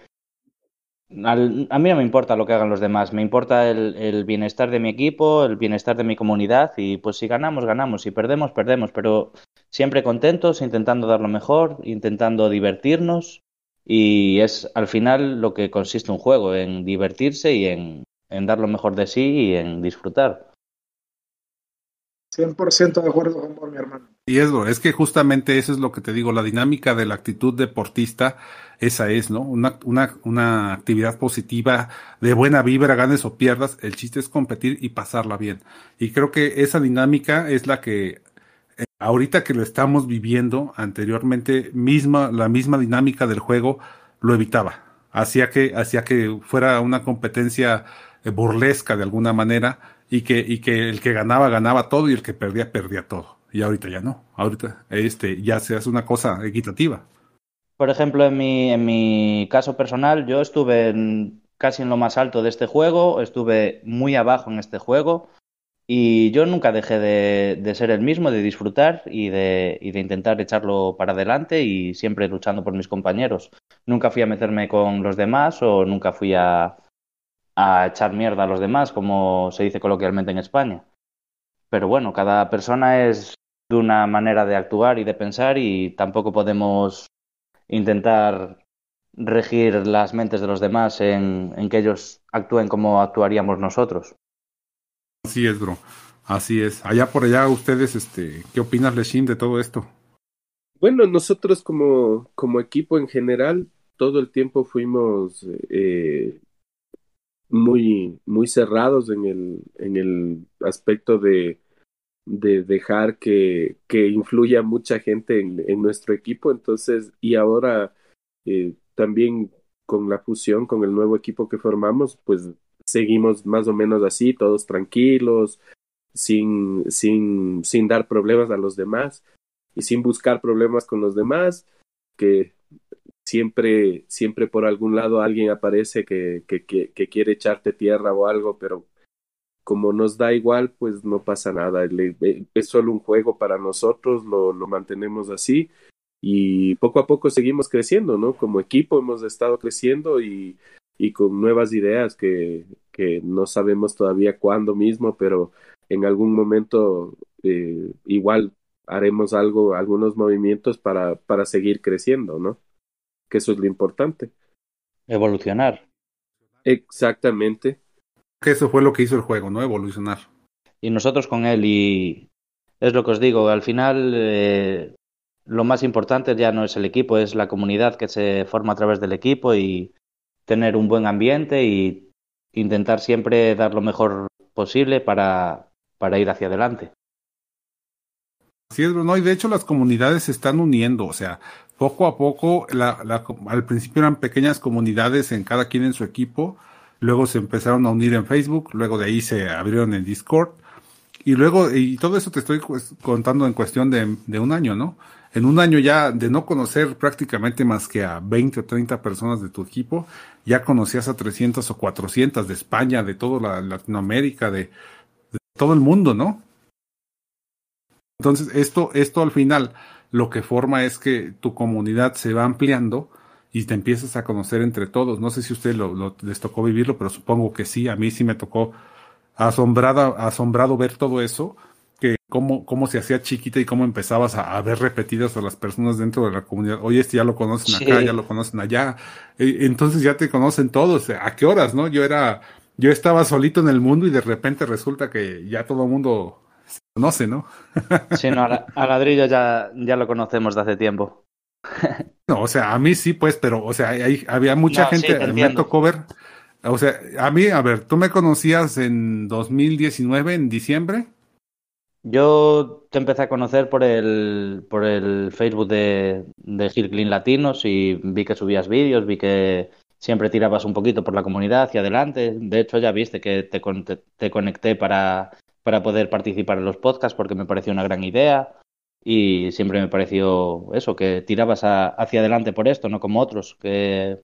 al, a mí no me importa lo que hagan los demás, me importa el, el, bienestar de mi equipo, el bienestar de mi comunidad y pues si ganamos, ganamos, si perdemos, perdemos, pero siempre contentos, intentando dar lo mejor, intentando divertirnos y es al final lo que consiste un juego, en divertirse y en, en dar lo mejor de sí y en disfrutar. 100% de acuerdo con vos, mi hermano. Y es, es que justamente eso es lo que te digo, la dinámica de la actitud deportista, esa es, ¿no? Una, una, una actividad positiva, de buena vibra, ganes o pierdas, el chiste es competir y pasarla bien. Y creo que esa dinámica es la que eh, ahorita que lo estamos viviendo, anteriormente, misma, la misma dinámica del juego lo evitaba. Hacía que, hacía que fuera una competencia eh, burlesca de alguna manera y que, y que el que ganaba, ganaba todo y el que perdía, perdía todo. Y ahorita ya no. Ahorita este, ya se hace una cosa equitativa. Por ejemplo, en mi, en mi caso personal, yo estuve en, casi en lo más alto de este juego, estuve muy abajo en este juego y yo nunca dejé de, de ser el mismo, de disfrutar y de, y de, intentar echarlo para adelante y siempre luchando por mis compañeros. Nunca fui a meterme con los demás o nunca fui a, a echar mierda a los demás, como se dice coloquialmente en España. Pero bueno, cada persona es de una manera de actuar y de pensar y tampoco podemos intentar regir las mentes de los demás en, en que ellos actúen como actuaríamos nosotros. Así es, bro. Así es. Allá por allá, ustedes, este, ¿qué opinas, Leshin, de todo esto? Bueno, nosotros como, como equipo en general, todo el tiempo fuimos eh, muy, muy cerrados en el, en el aspecto de, de dejar que, que influya mucha gente en, en nuestro equipo. Entonces, y ahora eh, también con la fusión, con el nuevo equipo que formamos, pues seguimos más o menos así, todos tranquilos, sin, sin, sin dar problemas a los demás y sin buscar problemas con los demás, que siempre, siempre por algún lado alguien aparece que, que, que, que quiere echarte tierra o algo, pero como nos da igual, pues no pasa nada. Es solo un juego para nosotros, lo, lo mantenemos así y poco a poco seguimos creciendo, ¿no? Como equipo hemos estado creciendo y y con nuevas ideas que, que no sabemos todavía cuándo mismo, pero en algún momento eh, igual haremos algo, algunos movimientos para, para seguir creciendo, ¿no? Que eso es lo importante. Evolucionar. Exactamente. Que eso fue lo que hizo el juego, ¿no? Evolucionar. Y nosotros con él, y es lo que os digo, al final eh, lo más importante ya no es el equipo, es la comunidad que se forma a través del equipo y tener un buen ambiente y intentar siempre dar lo mejor posible para, para ir hacia adelante. Sí, no, y de hecho las comunidades se están uniendo, o sea, poco a poco, la, la, al principio eran pequeñas comunidades en cada quien en su equipo, luego se empezaron a unir en Facebook, luego de ahí se abrieron en Discord, y luego, y todo eso te estoy contando en cuestión de, de un año, ¿no? En un año ya de no conocer prácticamente más que a 20 o 30 personas de tu equipo, ya conocías a 300 o 400 de España, de toda la Latinoamérica, de, de todo el mundo, ¿no? Entonces, esto, esto al final lo que forma es que tu comunidad se va ampliando y te empiezas a conocer entre todos. No sé si a usted lo, les tocó vivirlo, pero supongo que sí. A mí sí me tocó asombrada, asombrado ver todo eso, que cómo, cómo se hacía chiquita y cómo empezabas a, ver repetidas a las personas dentro de la comunidad. Oye, este ya lo conocen acá, ya lo conocen allá. E, entonces ya te conocen todos. ¿A qué horas, no? Yo era, yo estaba solito en el mundo y de repente resulta que ya todo el mundo conoce, ¿no? sí, no, a, ladrillo ya, ya lo conocemos de hace tiempo. no, o sea, a mí sí, pues, pero, o sea, hay, había mucha gente, me tocó ver, o sea, a mí, a ver, ¿tú me conocías en 2019, en diciembre? Yo te empecé a conocer por el, por el Facebook de, de Hill Clean Latinos y vi que subías vídeos, vi que siempre tirabas un poquito por la comunidad hacia adelante. De hecho, ya viste que te, te conecté para para poder participar en los podcasts porque me pareció una gran idea y siempre me pareció eso, que tirabas hacia adelante por esto, no como otros que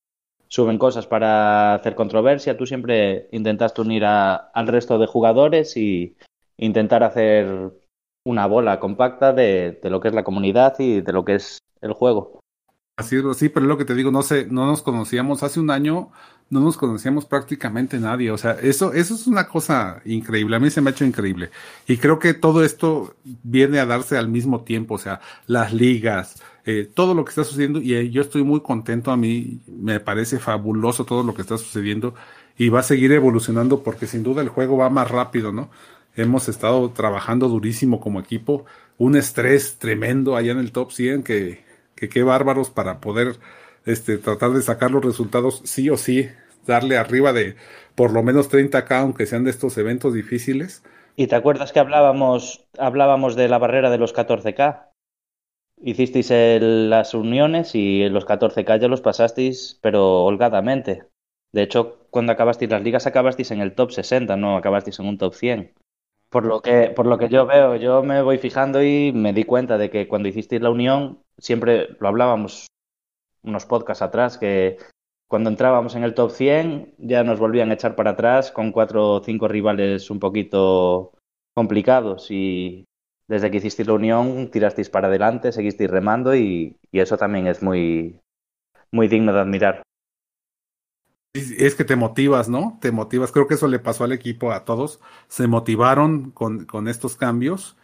suben cosas para hacer controversia. Tú siempre intentaste unir al resto de jugadores y intentar hacer una bola compacta de, de, lo que es la comunidad y de lo que es el juego. Así es, sí, pero es lo que te digo, no sé, no nos conocíamos hace un año no nos conocíamos prácticamente nadie. O sea, eso, eso es una cosa increíble. A mí se me ha hecho increíble. Y creo que todo esto viene a darse al mismo tiempo. O sea, las ligas, eh, todo lo que está sucediendo. Y yo estoy muy contento. A mí me parece fabuloso todo lo que está sucediendo. Y va a seguir evolucionando porque sin duda el juego va más rápido, ¿no? Hemos estado trabajando durísimo como equipo. Un estrés tremendo allá en el top 100 que, que qué bárbaros para poder este, tratar de sacar los resultados sí o sí, darle arriba de por lo menos 30k, aunque sean de estos eventos difíciles. ¿Y te acuerdas que hablábamos, hablábamos de la barrera de los 14k? Hicisteis las uniones y los 14k ya los pasasteis, pero holgadamente. De hecho, cuando acabasteis las ligas, acabasteis en el top 60, no acabasteis en un top 100. Por lo que, por lo que yo veo, yo me voy fijando y me di cuenta de que cuando hicisteis la unión, siempre lo hablábamos unos podcasts atrás que cuando entrábamos en el top 100 ya nos volvían a echar para atrás con cuatro o cinco rivales un poquito complicados y desde que hicisteis la unión tirasteis para adelante, seguisteis remando y, y eso también es muy, muy digno de admirar. Es que te motivas, ¿no? Te motivas. Creo que eso le pasó al equipo, a todos. Se motivaron con, con estos cambios.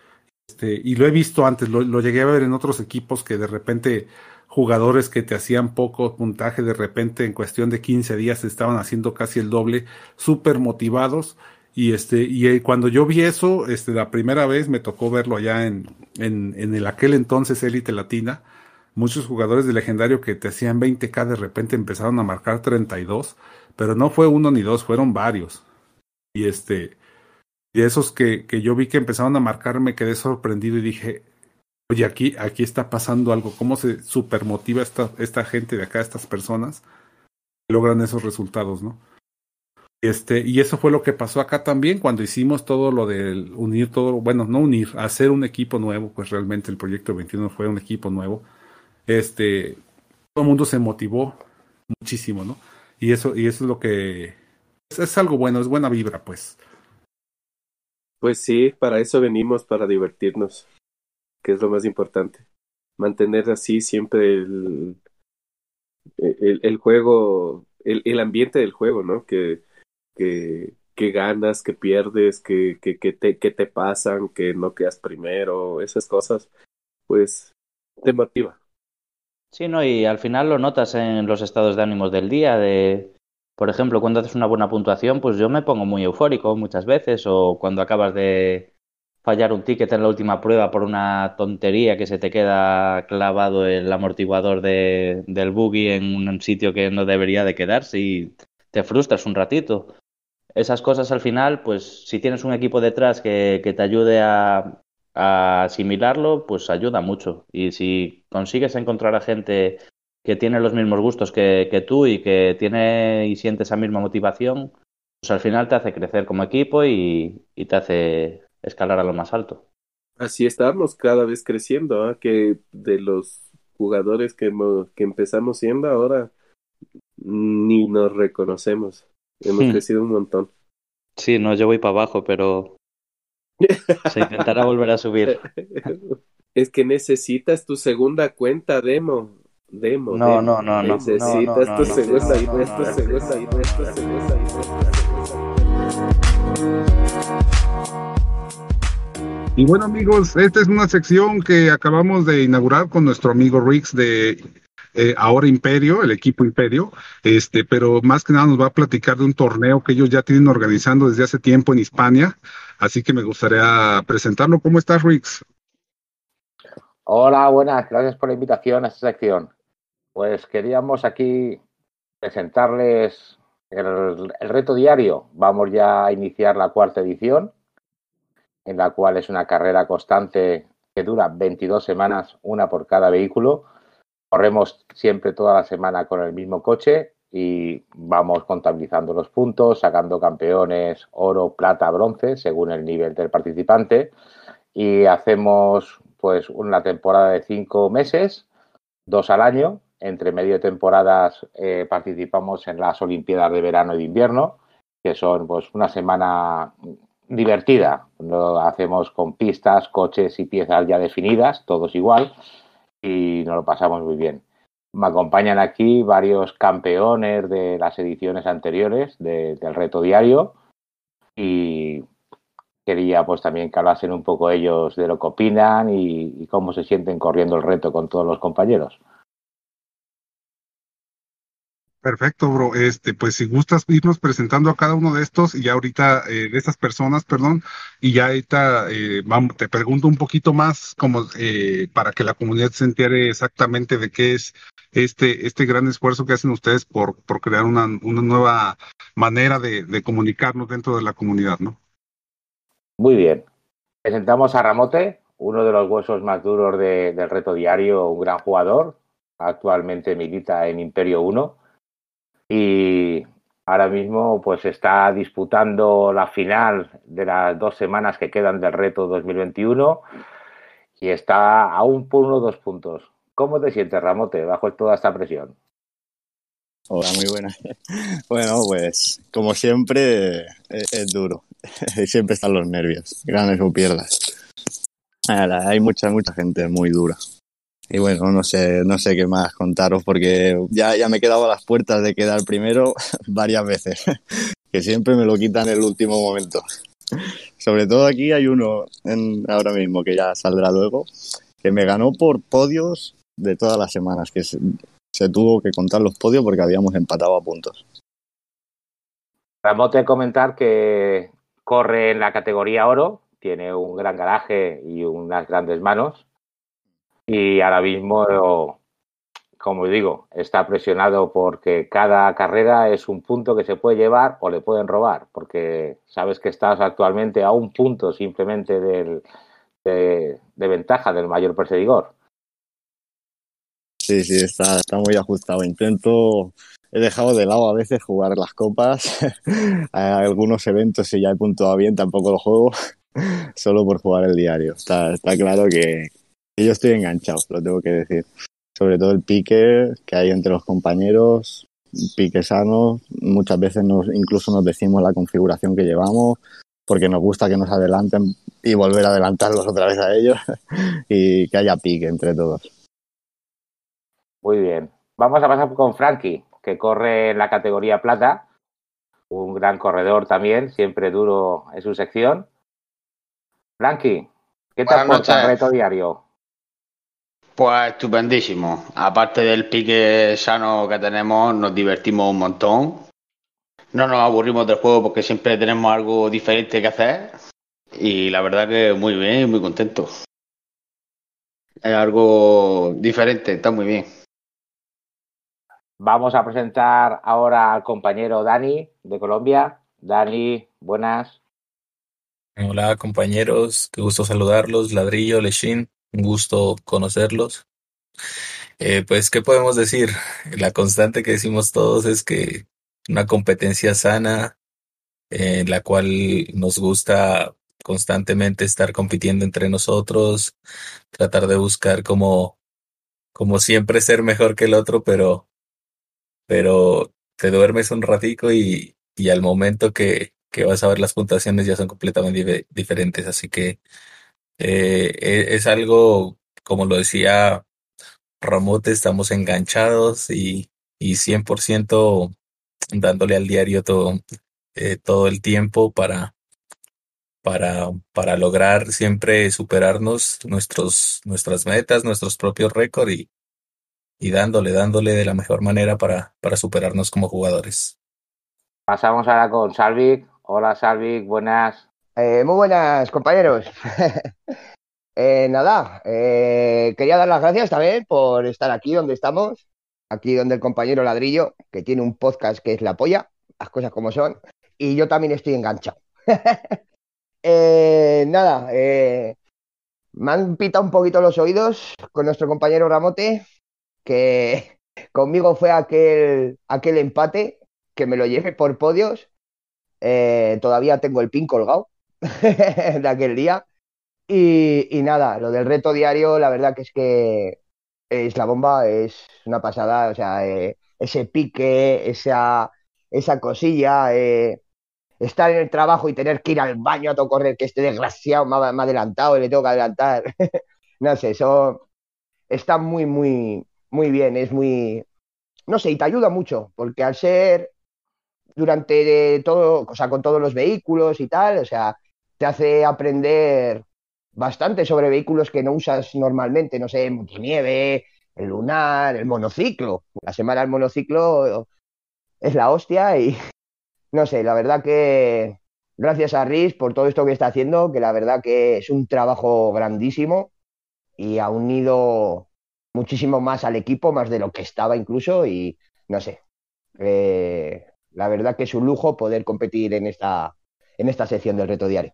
Este, y lo he visto antes, lo, lo, llegué a ver en otros equipos que de repente jugadores que te hacían poco puntaje de repente en cuestión de 15 días estaban haciendo casi el doble, súper motivados. Y este, y eh, cuando yo vi eso, este, la primera vez me tocó verlo allá en, en, en el aquel entonces élite latina. Muchos jugadores de legendario que te hacían 20k de repente empezaron a marcar 32, pero no fue uno ni dos, fueron varios. Y este, y esos que, que yo vi que empezaron a marcar me quedé sorprendido y dije, Oye, aquí, aquí está pasando algo. ¿Cómo se supermotiva esta, esta gente de acá, estas personas? Logran esos resultados, ¿no? Este, y eso fue lo que pasó acá también cuando hicimos todo lo de unir todo, bueno, no unir, hacer un equipo nuevo, pues realmente el proyecto 21 fue un equipo nuevo. Este, todo el mundo se motivó muchísimo, ¿no? Y eso, y eso es lo que es, algo bueno, es buena vibra, pues. Pues sí, para eso venimos, para divertirnos que es lo más importante. Mantener así siempre el, el, juego, el, el, ambiente del juego, ¿no? Que, que, qué ganas, qué pierdes, qué, qué, qué, te, qué te pasan, que no quedas primero, esas cosas, pues te motiva. Sí, no, y al final lo notas en los estados de ánimos del día, de, por ejemplo, cuando haces una buena puntuación, pues yo me pongo muy eufórico muchas veces, o cuando acabas de fallar un ticket en la última prueba por una tontería que se te queda clavado el amortiguador de, del buggy en un sitio que no debería de quedarse y te frustras un ratito. Esas cosas al final, pues si tienes un equipo detrás que, que te ayude a, a asimilarlo, pues ayuda mucho. Y si consigues encontrar a gente que tiene los mismos gustos que, que, tú y que tiene y siente esa misma motivación, pues al final te hace crecer como equipo y, y te hace escalar a lo más alto. Así estamos cada vez creciendo, ¿eh? que de los jugadores que, que empezamos siendo ahora ni nos reconocemos. Hemos hmm. crecido un montón. Sí, no, yo voy para abajo, pero se intentará volver a subir. Es que necesitas tu segunda cuenta demo. Demo. No, no, no, no. Necesitas tu segunda y tu segunda y tu segunda y bueno amigos, esta es una sección que acabamos de inaugurar con nuestro amigo Rix de eh, ahora Imperio, el equipo Imperio, este, pero más que nada nos va a platicar de un torneo que ellos ya tienen organizando desde hace tiempo en Hispania, así que me gustaría presentarlo. ¿Cómo estás, Rix? Hola, buenas, gracias por la invitación a esta sección. Pues queríamos aquí presentarles el, el reto diario. Vamos ya a iniciar la cuarta edición, en la cual es una carrera constante que dura 22 semanas, una por cada vehículo Corremos siempre toda la semana con el mismo coche y vamos contabilizando los puntos, sacando campeones, oro, plata, bronce, según el nivel del participante. Y hacemos pues una temporada de cinco meses, dos al año. Entre medio de temporadas eh, participamos en las Olimpiadas de verano y de invierno, que son pues una semana divertida. Lo hacemos con pistas, coches y piezas ya definidas, todos igual y nos lo pasamos muy bien. Me acompañan aquí varios campeones de las ediciones anteriores del reto diario y quería pues también que hablasen un poco ellos de lo que opinan y cómo se sienten corriendo el reto con todos los compañeros. Perfecto, bro. Este, pues si gustas irnos presentando a cada uno de estos y ahorita eh, de estas personas, perdón, y ya ahorita eh, vamos, te pregunto un poquito más como eh, para que la comunidad se entere exactamente de qué es este este gran esfuerzo que hacen ustedes por, por crear una, una nueva manera de, comunicarnos dentro de la comunidad, ¿no? Muy bien. Presentamos a Ramote, uno de los huesos más duros de, del reto diario, un gran jugador. Actualmente milita en Imperio 1 y ahora mismo pues está disputando la final de las dos semanas que quedan del reto 2021 y está aún por uno dos puntos. ¿Cómo te sientes, Ramote, bajo toda esta presión? Hola, muy buena. Bueno, pues como siempre es, es duro. siempre están los nervios, ganes o pierdas. Hay mucha, mucha gente muy dura. Y bueno, no sé, no sé qué más contaros porque ya, ya me he quedado a las puertas de quedar primero varias veces, que siempre me lo quitan en el último momento. Sobre todo aquí hay uno en, ahora mismo que ya saldrá luego, que me ganó por podios de todas las semanas, que se, tuvo que contar los podios porque habíamos empatado a puntos. Ramote comentar que corre en la categoría oro, tiene un gran garaje y unas grandes manos y ahora mismo, como digo, está presionado porque cada carrera es un punto que se puede llevar o le pueden robar, porque sabes que estás actualmente a un punto simplemente del, de, ventaja del mayor perseguidor. Sí, sí, está, muy ajustado. Intento, he dejado de lado a veces jugar las copas, algunos eventos si ya he puntuado bien tampoco lo juego, solo por jugar el diario. Está, está claro que, yo estoy enganchado, lo tengo que decir. Sobre todo el pique que hay entre los compañeros, pique sano. Muchas veces nos, incluso nos decimos la configuración que llevamos, porque nos gusta que nos adelanten y volver a adelantarlos otra vez a ellos y que haya pique entre todos. Muy bien. Vamos a pasar con Frankie, que corre en la categoría plata. un gran corredor también, siempre duro en su sección. Frankie, ¿qué te aporta el reto diario? Pues estupendísimo. Aparte del pique sano que tenemos, nos divertimos un montón. No nos aburrimos del juego porque siempre tenemos algo diferente que hacer. Y la verdad que muy bien, muy contento. Es algo diferente, está muy bien. Vamos a presentar ahora al compañero Dani de Colombia. Dani, buenas. Hola compañeros, qué gusto saludarlos. Ladrillo, Leshin, un gusto conocerlos. Eh, pues, ¿qué podemos decir? La constante que decimos todos es que una competencia sana, en la cual nos gusta constantemente estar compitiendo entre nosotros, tratar de buscar como, como siempre ser mejor que el otro, pero pero te duermes un ratico y, y al momento que, que, vas a ver las puntuaciones ya son completamente diferentes. Así que eh, e, es algo, como lo decía Ramote, estamos enganchados y, y 100% dándole al diario todo, eh, todo el tiempo para, para, para lograr siempre superarnos nuestros, nuestras metas, nuestros propios récords y, y dándole, dándole de la mejor manera para, para superarnos como jugadores. Pasamos ahora con Salvik. Hola Salvik, buenas. Eh, muy buenas compañeros. eh, nada, eh, quería dar las gracias también por estar aquí donde estamos, aquí donde el compañero Ladrillo, que tiene un podcast que es La Polla, las cosas como son, y yo también estoy enganchado. nada, me han pitado un poquito los oídos con nuestro compañero Ramote, que conmigo fue aquel, aquel empate que me lo llevé por podios. Todavía tengo el pin colgado de aquel día. Y, y, nada, lo del reto diario, la verdad que es que es la bomba, es una pasada. O sea, eh, ese pique, esa, esa cosilla, eh, estar en el trabajo y tener que ir al baño a todo correr, que este desgraciado me ha, me ha adelantado y le tengo que adelantar. no sé, eso está muy, muy, muy bien, es muy, no sé, y te ayuda mucho, porque al ser durante todo, o sea, con todos los vehículos y tal, o sea, te hace aprender bastante sobre vehículos que no usas normalmente, no sé, nieve el lunar, el monociclo. La semana del monociclo es la hostia y no sé, la verdad que gracias a Riz por todo esto que está haciendo, que la verdad que es un trabajo grandísimo y ha unido muchísimo más al equipo, más de lo que estaba incluso, y no sé. Eh, la verdad que es un lujo poder competir en esta, en esta sección del reto diario.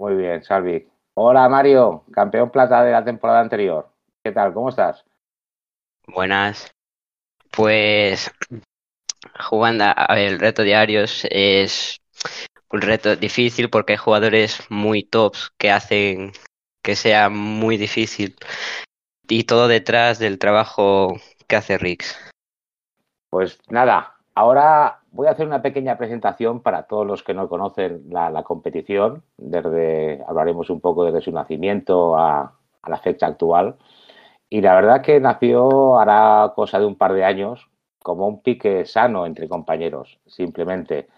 Muy bien, Salvi. Hola Mario, campeón plata de la temporada anterior. ¿Qué tal? ¿Cómo estás? Buenas. Pues jugando a ver, el reto diario es un reto difícil porque hay jugadores muy tops que hacen que sea muy difícil y todo detrás del trabajo que hace Rix. Pues nada, ahora voy a hacer una pequeña presentación para todos los que no conocen la, competición. Desde, hablaremos un poco desde su nacimiento a, a, la fecha actual. Y la verdad que nació hará cosa de un par de años como un pique sano entre compañeros. Simplemente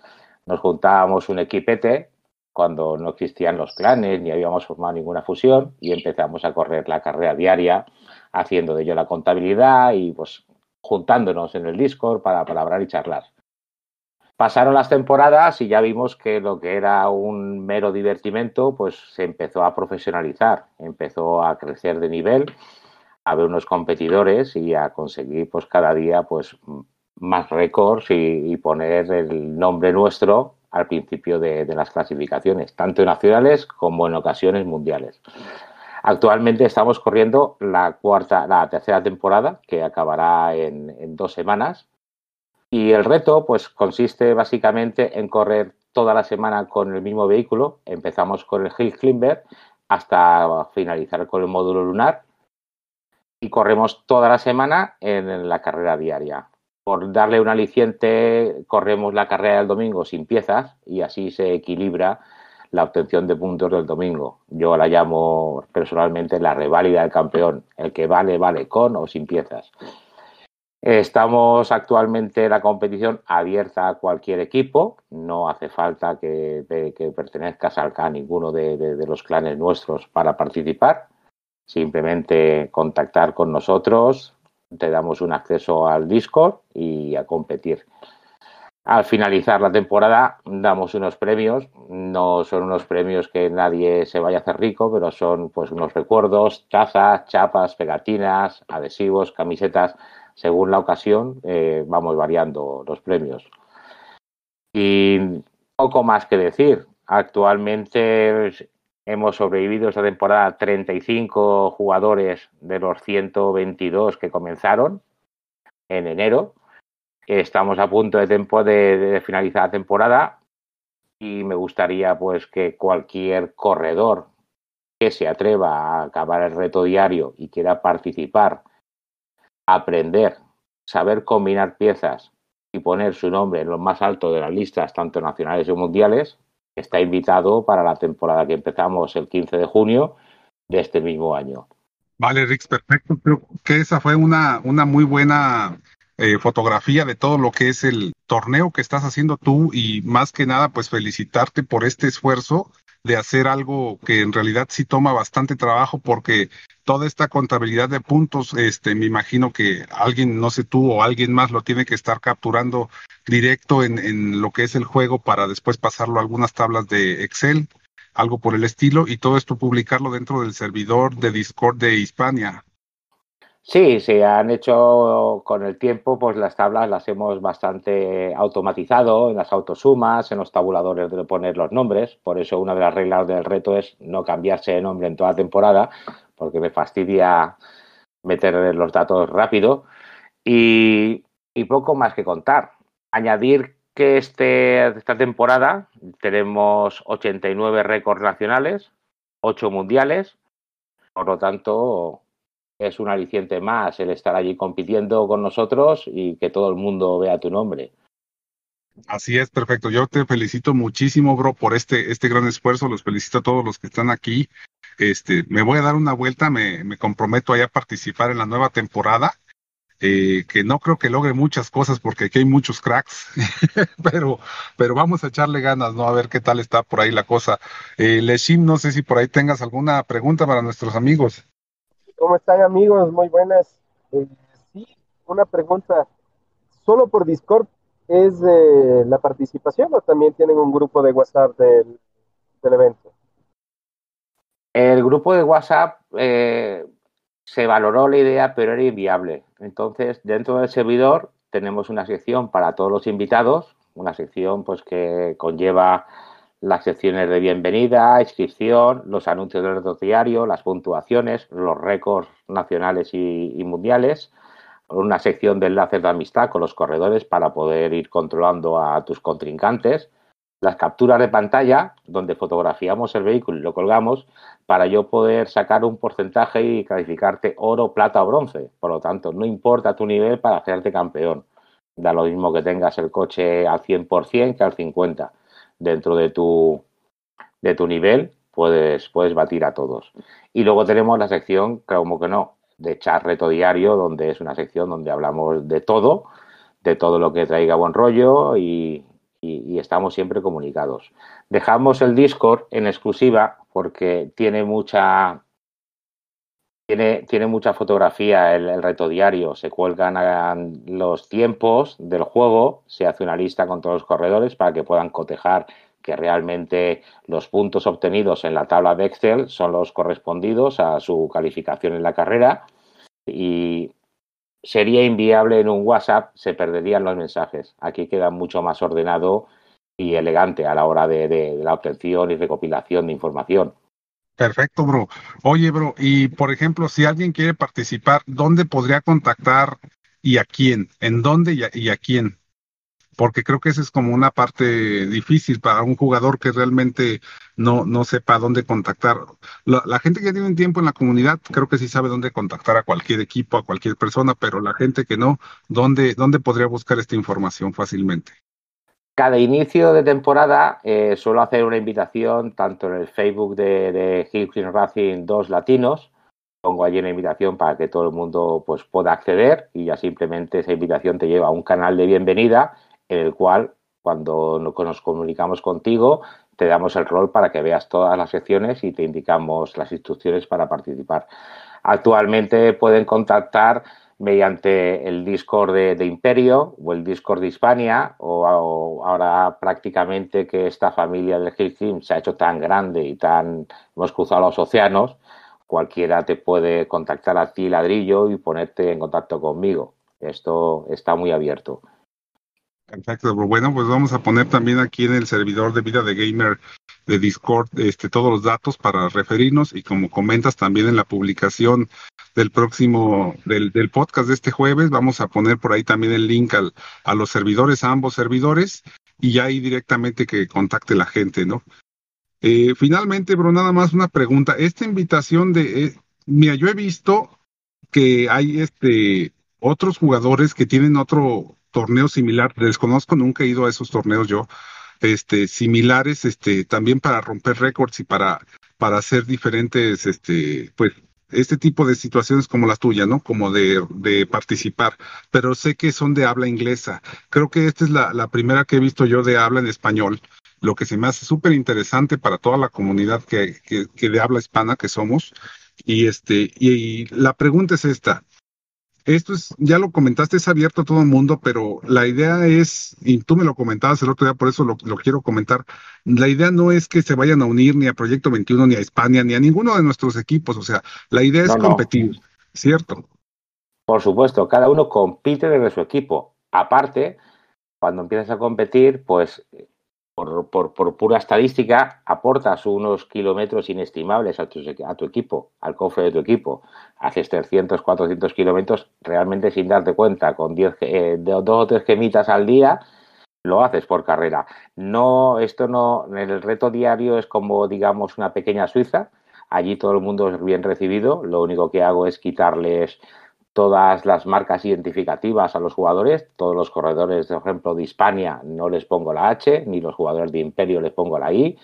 nos juntábamos un equipete cuando no existían los clanes ni habíamos formado ninguna fusión y empezamos a correr la carrera diaria haciendo de ello la contabilidad y pues juntándonos en el Discord para, hablar y charlar. Pasaron las temporadas y ya vimos que lo que era un mero divertimento pues se empezó a profesionalizar, empezó a crecer de nivel, a ver unos competidores y a conseguir pues cada día pues más récords y, poner el nombre nuestro al principio de, de, las clasificaciones, tanto nacionales como en ocasiones mundiales. Actualmente estamos corriendo la cuarta, la tercera temporada, que acabará en, dos semanas. Y el reto, pues, consiste básicamente en correr toda la semana con el mismo vehículo. Empezamos con el Hill Climber hasta finalizar con el módulo lunar. Y corremos toda la semana en la carrera diaria por darle un aliciente, corremos la carrera del domingo sin piezas y así se equilibra la obtención de puntos del domingo. Yo la llamo personalmente la reválida del campeón, el que vale, vale con o sin piezas. Estamos actualmente en la competición abierta a cualquier equipo. No hace falta que, pertenezcas al, a ninguno de, de, los clanes nuestros para participar. Simplemente contactar con nosotros, te damos un acceso al Discord y a competir. Al finalizar la temporada damos unos premios, no son unos premios que nadie se vaya a hacer rico, pero son pues unos recuerdos, tazas, chapas, pegatinas, adhesivos, camisetas según la ocasión, eh, vamos variando los premios. Y poco más que decir. Actualmente hemos sobrevivido esta temporada 35 jugadores de los 122 que comenzaron en enero. Estamos a punto de, tiempo de, de finalizar la temporada y me gustaría pues que cualquier corredor que se atreva a acabar el reto diario y quiera participar aprender, saber combinar piezas y poner su nombre en lo más alto de las listas, tanto nacionales y mundiales, está invitado para la temporada que empezamos el 15 de junio de este mismo año. Vale, Rix, perfecto. Creo que esa fue una, una muy buena eh, fotografía de todo lo que es el torneo que estás haciendo tú y más que nada, pues felicitarte por este esfuerzo de hacer algo que en realidad sí toma bastante trabajo porque toda esta contabilidad de puntos, este, me imagino que alguien, no sé tú o alguien más lo tiene que estar capturando directo en, en lo que es el juego para después pasarlo a algunas tablas de Excel, algo por el estilo, y todo esto publicarlo dentro del servidor de Discord de Hispania. Sí, se han hecho con el tiempo, pues las tablas las hemos bastante automatizado en las autosumas, en los tabuladores de poner los nombres. Por eso una de las reglas del reto es no cambiarse de nombre en toda temporada, porque me fastidia meter los datos rápido. Y, y poco más que contar. Añadir que este, esta temporada tenemos 89 récords nacionales, 8 mundiales. Por lo tanto, es un aliciente más el estar allí compitiendo con nosotros y que todo el mundo vea tu nombre. Así es, perfecto. Yo te felicito muchísimo, bro, por este, este gran esfuerzo. Los felicito a todos los que están aquí. Este, me voy a dar una vuelta, me, me comprometo a participar en la nueva temporada. Eh, que no creo que logre muchas cosas porque aquí hay muchos cracks, pero, pero vamos a echarle ganas, ¿no? A ver qué tal está por ahí la cosa. Eh, Leshim, no sé si por ahí tengas alguna pregunta para nuestros amigos. ¿Cómo están amigos? Muy buenas. Eh, sí, una pregunta. ¿Solo por Discord es eh, la participación o también tienen un grupo de WhatsApp del, evento? El grupo de WhatsApp eh, se valoró la idea, pero era inviable. Entonces, dentro del servidor tenemos una sección para todos los invitados, una sección pues que conlleva las secciones de bienvenida, inscripción, los anuncios del reto diario, las puntuaciones, los récords nacionales y, mundiales, una sección de enlaces de amistad con los corredores para poder ir controlando a tus contrincantes, las capturas de pantalla donde fotografiamos el vehículo y lo colgamos para yo poder sacar un porcentaje y calificarte oro, plata o bronce. Por lo tanto, no importa tu nivel para hacerte campeón. Da lo mismo que tengas el coche al 100% que al 50% dentro de tu, de tu nivel, puedes, puedes batir a todos. Y luego tenemos la sección, como que no, de chat reto diario, donde es una sección donde hablamos de todo, de todo lo que traiga buen rollo y, y, estamos siempre comunicados. Dejamos el Discord en exclusiva porque tiene mucha tiene, mucha fotografía el, reto diario, se cuelgan los tiempos del juego, se hace una lista con todos los corredores para que puedan cotejar que realmente los puntos obtenidos en la tabla de Excel son los correspondidos a su calificación en la carrera y sería inviable en un WhatsApp, se perderían los mensajes. Aquí queda mucho más ordenado y elegante a la hora de la obtención y recopilación de información. Perfecto, bro. Oye, bro, y por ejemplo, si alguien quiere participar, ¿dónde podría contactar y a quién? ¿En dónde y a, quién? Porque creo que esa es como una parte difícil para un jugador que realmente no, no sepa dónde contactar. La, la, gente que tiene un tiempo en la comunidad creo que sí sabe dónde contactar a cualquier equipo, a cualquier persona, pero la gente que no, ¿dónde, dónde podría buscar esta información fácilmente? Cada inicio de temporada eh, suelo hacer una invitación tanto en el Facebook de, de Racing 2 Latinos pongo allí una invitación para que todo el mundo pues, pueda acceder y ya simplemente esa invitación te lleva a un canal de bienvenida en el cual cuando nos comunicamos contigo te damos el rol para que veas todas las secciones y te indicamos las instrucciones para participar. Actualmente pueden contactar mediante el Discord de, Imperio o el Discord de Hispania o, ahora prácticamente que esta familia del Hill se ha hecho tan grande y tan hemos cruzado los océanos, cualquiera te puede contactar a ti ladrillo y ponerte en contacto conmigo. Esto está muy abierto. Perfecto, bueno, pues vamos a poner también aquí en el servidor de vida de gamer de Discord este, todos los datos para referirnos y como comentas también en la publicación del próximo, del, del podcast de este jueves, vamos a poner por ahí también el link al, a los servidores, a ambos servidores y ahí directamente que contacte la gente, ¿no? Eh, finalmente, bro, nada más una pregunta. Esta invitación de, eh, mira, yo he visto que hay este otros jugadores que tienen otro torneo similar, desconozco, nunca he ido a esos torneos yo, este, similares, este, también para romper récords y para, para hacer diferentes, este, pues, este tipo de situaciones como la tuya, ¿no? Como de, de participar, pero sé que son de habla inglesa. Creo que esta es la, la primera que he visto yo de habla en español lo que se me hace súper interesante para toda la comunidad que, que, de habla hispana que somos. Y este, y, la pregunta es esta. Esto es, ya lo comentaste, es abierto a todo el mundo, pero la idea es, y tú me lo comentabas el otro día, por eso lo, quiero comentar, la idea no es que se vayan a unir ni a Proyecto 21, ni a España, ni a ninguno de nuestros equipos, o sea, la idea es competir, ¿cierto? Por supuesto, cada uno compite desde su equipo. Aparte, cuando empiezas a competir, pues por, por, pura estadística, aportas unos kilómetros inestimables a tu, a tu, equipo, al cofre de tu equipo. Haces 300, 400 kilómetros realmente sin darte cuenta, con 10, eh, dos o tres gemitas al día, lo haces por carrera. No, esto no, el reto diario es como, digamos, una pequeña Suiza. Allí todo el mundo es bien recibido. Lo único que hago es quitarles todas las marcas identificativas a los jugadores. Todos los corredores, por ejemplo, de Hispania no les pongo la H, ni los jugadores de Imperio les pongo la I.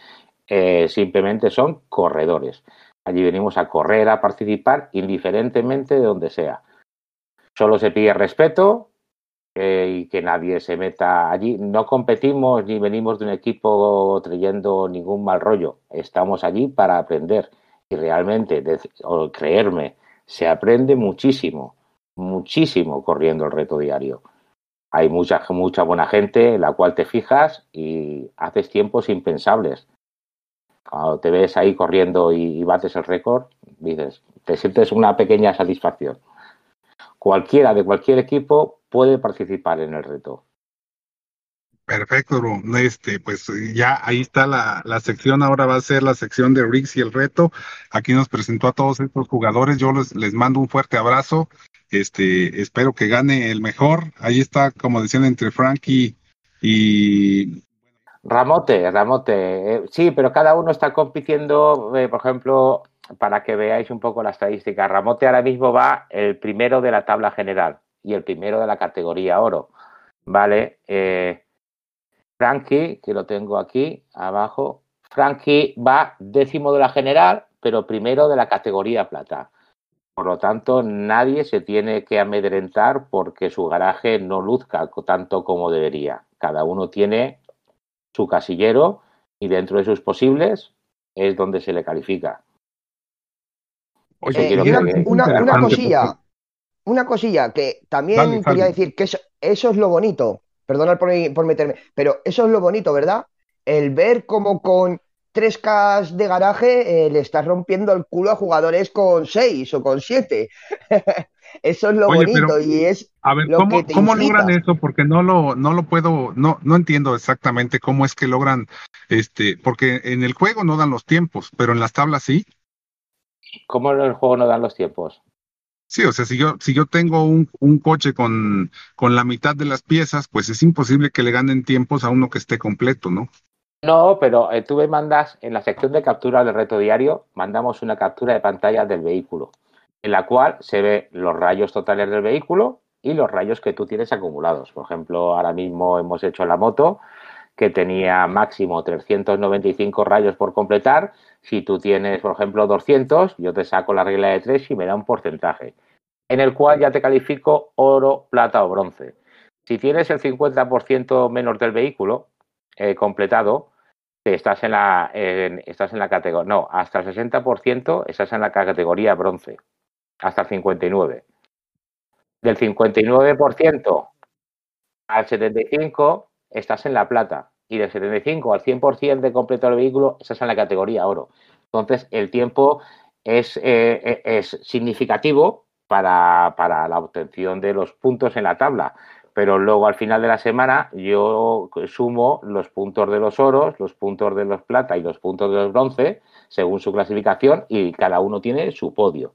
Eh, simplemente son corredores. Allí venimos a correr, a participar, indiferentemente de donde sea. Solo se pide respeto eh, y que nadie se meta allí. No competimos ni venimos de un equipo trayendo ningún mal rollo. Estamos allí para aprender. Y realmente, creerme, se aprende muchísimo muchísimo corriendo el reto diario. Hay mucha, mucha buena gente en la cual te fijas y haces tiempos impensables. Cuando te ves ahí corriendo y, bates el récord, dices, te sientes una pequeña satisfacción. Cualquiera de cualquier equipo puede participar en el reto. Perfecto. Este, pues ya ahí está la, la, sección. Ahora va a ser la sección de Riggs y el reto. Aquí nos presentó a todos estos jugadores. Yo les, les mando un fuerte abrazo. Este, espero que gane el mejor. Ahí está, como decían, entre Frankie y. Ramote, Ramote. Eh, sí, pero cada uno está compitiendo, eh, por ejemplo, para que veáis un poco la estadística. Ramote ahora mismo va el primero de la tabla general y el primero de la categoría oro. ¿Vale? Eh, Frankie, que lo tengo aquí abajo. Frankie va décimo de la general, pero primero de la categoría plata. Por lo tanto, nadie se tiene que amedrentar porque su garaje no luzca tanto como debería. Cada uno tiene su casillero y dentro de sus posibles es donde se le califica. Eh, una, cosilla, una cosilla que también quería decir que eso, es lo bonito. Perdona por, por meterme, pero eso es lo bonito, ¿verdad? El ver cómo con 3K de garaje eh, le estás rompiendo el culo a jugadores con 6 o con 7. eso es lo bonito y es. A ver, ¿cómo, ¿cómo logran eso? Porque no lo, no lo puedo, no, no entiendo exactamente cómo es que logran, este, porque en el juego no dan los tiempos, pero en las tablas sí. ¿Cómo en el juego no dan los tiempos? Sí, o sea, si yo, si yo tengo un, un coche con, con la mitad de las piezas, pues es imposible que le ganen tiempos a uno que esté completo, ¿no? No, pero eh, tú me mandas en la sección de captura del reto diario, mandamos una captura de pantalla del vehículo, en la cual se ve los rayos totales del vehículo y los rayos que tú tienes acumulados. Por ejemplo, ahora mismo hemos hecho la moto que tenía máximo 395 rayos por completar. Si tú tienes, por ejemplo, 200, yo te saco la regla de 3 y me da un porcentaje, en el cual ya te califico oro, plata o bronce. Si tienes el 50% menos del vehículo eh, completado, estás en la, estás en la categoría, no, hasta el 60% estás en la categoría bronce, hasta el 59%. Del 59% al 75% estás en la plata y del 75 al 100% de completo el vehículo estás en la categoría oro. Entonces, el tiempo es, eh, eh, es significativo para, para la obtención de los puntos en la tabla pero luego al final de la semana yo sumo los puntos de los oros, los puntos de los plata y los puntos de los bronce según su clasificación y cada uno tiene su podio.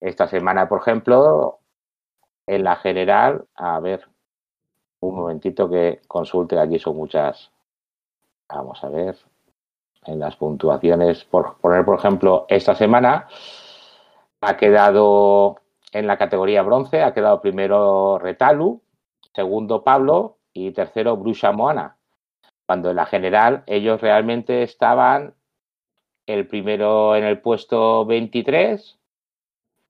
Esta semana, por ejemplo, en la general, a ver, un momentito que consulte, aquí son muchas. Vamos a ver, en las puntuaciones, por poner, por ejemplo, esta semana ha quedado en la categoría bronce, ha quedado primero Retalu, segundo Pablo y tercero Brusha Moana. Cuando en la general ellos realmente estaban el primero en el puesto 23,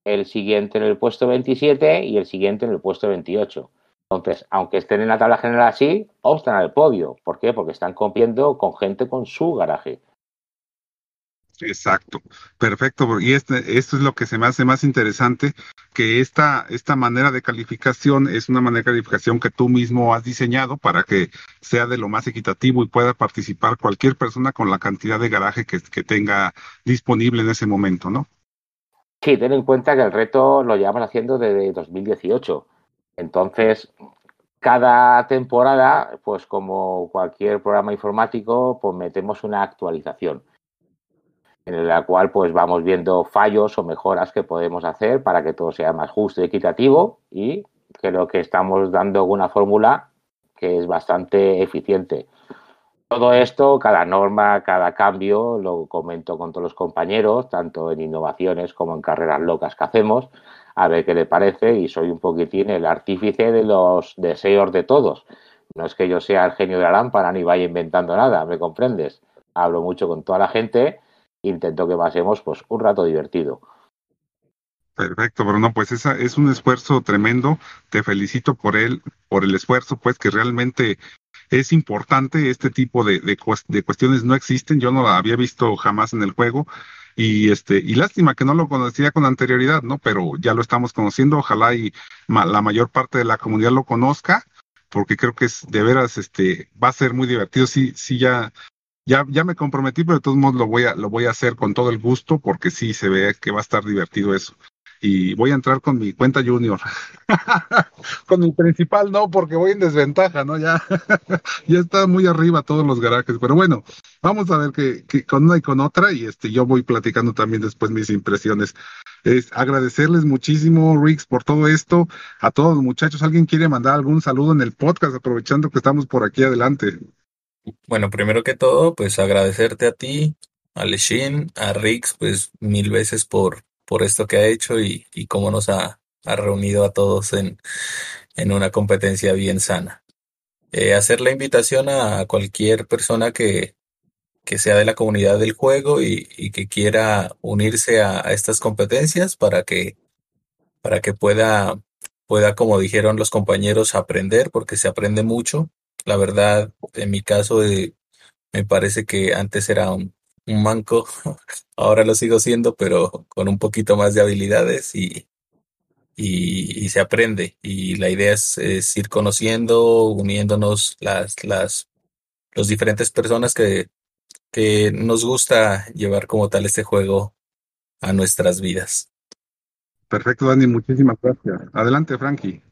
el siguiente en el puesto 27 y el siguiente en el puesto 28. Entonces, aunque estén en la tabla general así, obstan al podio. ¿Por qué? Porque están compitiendo con gente con su garaje. Exacto, perfecto. Y este, esto es lo que se me hace más interesante, que esta, esta manera de calificación es una manera de calificación que tú mismo has diseñado para que sea de lo más equitativo y pueda participar cualquier persona con la cantidad de garaje que, que tenga disponible en ese momento, ¿no? Sí, ten en cuenta que el reto lo llevamos haciendo desde 2018. Entonces, cada temporada, pues como cualquier programa informático, pues metemos una actualización en la cual pues vamos viendo fallos o mejoras que podemos hacer para que todo sea más justo y equitativo y creo que estamos dando una fórmula que es bastante eficiente. Todo esto, cada norma, cada cambio, lo comento con todos los compañeros, tanto en innovaciones como en carreras locas que hacemos, a ver qué le parece y soy un poquitín el artífice de los deseos de todos. No es que yo sea el genio de la lámpara ni vaya inventando nada, ¿me comprendes? Hablo mucho con toda la gente intento que pasemos pues un rato divertido. Perfecto, Bruno, pues esa es un esfuerzo tremendo. Te felicito por él, por el esfuerzo, pues que realmente es importante. Este tipo de, de, cuestiones no existen. Yo no la había visto jamás en el juego. Y este, y lástima que no lo conocía con anterioridad, ¿no? Pero ya lo estamos conociendo. Ojalá y la mayor parte de la comunidad lo conozca, porque creo que es de veras, este, va a ser muy divertido. Sí, sí, ya ya, ya me comprometí, pero de todos modos lo voy a, lo voy a hacer con todo el gusto porque sí se ve que va a estar divertido eso. Y voy a entrar con mi cuenta junior. con mi principal no, porque voy en desventaja, ¿no? Ya, ya está muy arriba todos los garajes. Pero bueno, vamos a ver que, con una y con otra, y este, yo voy platicando también después mis impresiones. Es agradecerles muchísimo, Rix, por todo esto. A todos los muchachos, ¿alguien quiere mandar algún saludo en el podcast, aprovechando que estamos por aquí adelante? Bueno, primero que todo, pues agradecerte a ti, a Leshin, a Rix, pues mil veces por, por esto que ha hecho y, cómo nos ha, reunido a todos en, una competencia bien sana. Eh, hacer la invitación a cualquier persona que, sea de la comunidad del juego y, que quiera unirse a, estas competencias para que, pueda, como dijeron los compañeros, aprender, porque se aprende mucho la verdad, en mi caso, eh, me parece que antes era un, manco, ahora lo sigo siendo, pero con un poquito más de habilidades y, y, se aprende. Y la idea es, ir conociendo, uniéndonos las, las, los diferentes personas que, que nos gusta llevar como tal este juego a nuestras vidas. Perfecto, Dani, muchísimas gracias. Adelante, Frankie.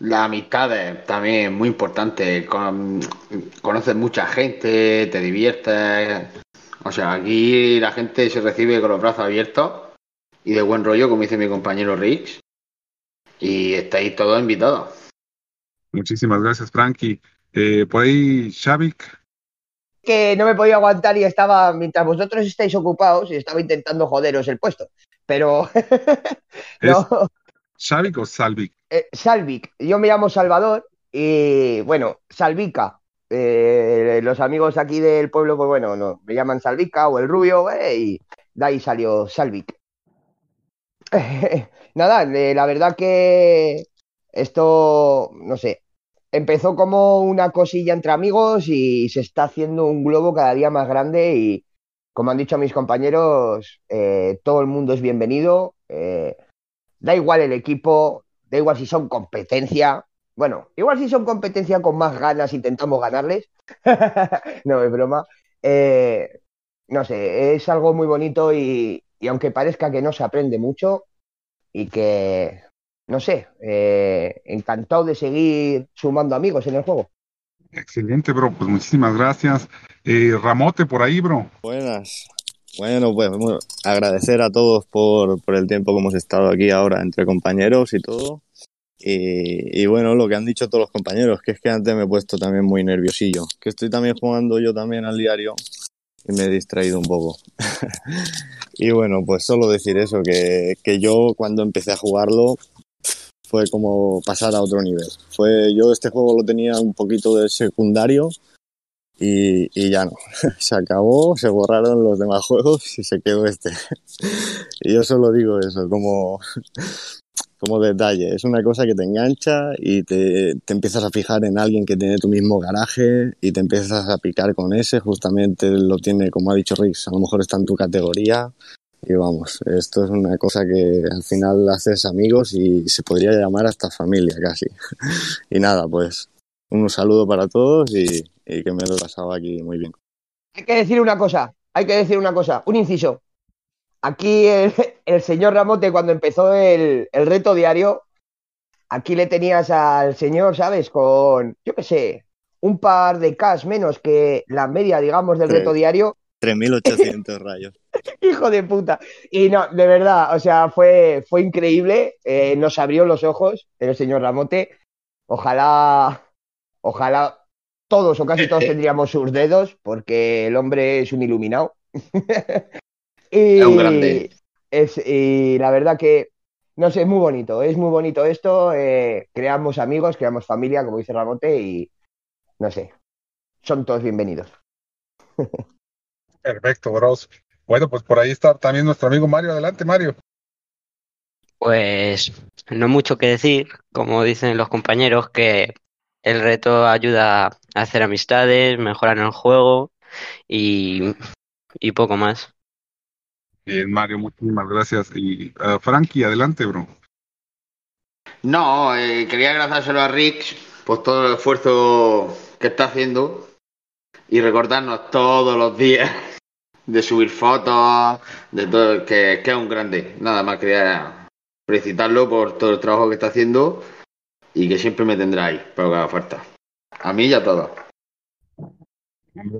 La amistad es también muy importante. conoces mucha gente, te diviertes. O sea, aquí la gente se recibe con los brazos abiertos y de buen rollo, como dice mi compañero Rix. Y estáis todos invitados. Muchísimas gracias, Frankie. Eh, por ahí, Shavik. Que no me podía aguantar y estaba, mientras vosotros estáis ocupados, y estaba intentando joderos el puesto. Pero. no. ¿Xavic o Salvic? Eh, Salvic. Yo me llamo Salvador y, bueno, Salvica. Eh, los amigos aquí del pueblo, pues bueno, no, me llaman Salvica o el Rubio, eh, y de ahí salió Salvic. Nada, la verdad que esto, no sé, empezó como una cosilla entre amigos y se está haciendo un globo cada día más grande y, como han dicho mis compañeros, eh, todo el mundo es bienvenido. Da igual el equipo, da igual si son competencia. Bueno, igual si son competencia con más ganas intentamos ganarles. no, es broma. Eh, no sé, es algo muy bonito y, y, aunque parezca que no se aprende mucho y que no sé, eh, encantado de seguir sumando amigos en el juego. Excelente, bro. Pues muchísimas gracias. Eh, Ramote, por ahí, bro. Buenas. Bueno, pues agradecer a todos por, por, el tiempo que hemos estado aquí ahora entre compañeros y todo. Y, y, bueno, lo que han dicho todos los compañeros, que es que antes me he puesto también muy nerviosillo, que estoy también jugando yo también al diario y me he distraído un poco. y bueno, pues solo decir eso, que, que yo cuando empecé a jugarlo fue como pasar a otro nivel. Fue, yo este juego lo tenía un poquito de secundario y, y ya no. se acabó, se borraron los demás juegos y se quedó este. y yo solo digo eso, como, como detalle. Es una cosa que te engancha y te, te, empiezas a fijar en alguien que tiene tu mismo garaje y te empiezas a picar con ese. Justamente lo tiene, como ha dicho Rix, a lo mejor está en tu categoría y vamos, esto es una cosa que al final haces amigos y se podría llamar hasta familia casi. y nada, pues un saludo para todos y, que me lo he pasado aquí muy bien. Hay que decir una cosa, hay que decir una cosa, un inciso. Aquí el, señor Ramote cuando empezó el, el reto diario, aquí le tenías al señor, ¿sabes? Con, yo qué sé, un par de cash menos que la media, digamos, del reto diario 3.800 rayos. Hijo de puta. Y no, de verdad, o sea, fue, fue increíble. Eh, nos abrió los ojos el señor Ramote. Ojalá, ojalá todos o casi todos tendríamos sus dedos, porque el hombre es un iluminado. y, es un grande. Es, y la verdad que, no sé, es muy bonito, es muy bonito esto. Eh, creamos amigos, creamos familia, como dice Ramote, y no sé, son todos bienvenidos. Perfecto, bros. Bueno, pues por ahí está también nuestro amigo Mario. Adelante, Mario. Pues no mucho que decir, como dicen los compañeros, que el reto ayuda a hacer amistades, mejorar en el juego y, y poco más. Bien, Mario, muchísimas gracias. Y uh, Frankie, adelante, bro. No, eh, quería agradecérselo a Rick por todo el esfuerzo que está haciendo y recordarnos todos los días de subir fotos, de todo, que, que es un grande. Nada más quería felicitarlo por todo el trabajo que está haciendo y que siempre me tendrá ahí, pero que haga falta. A mí y a todos.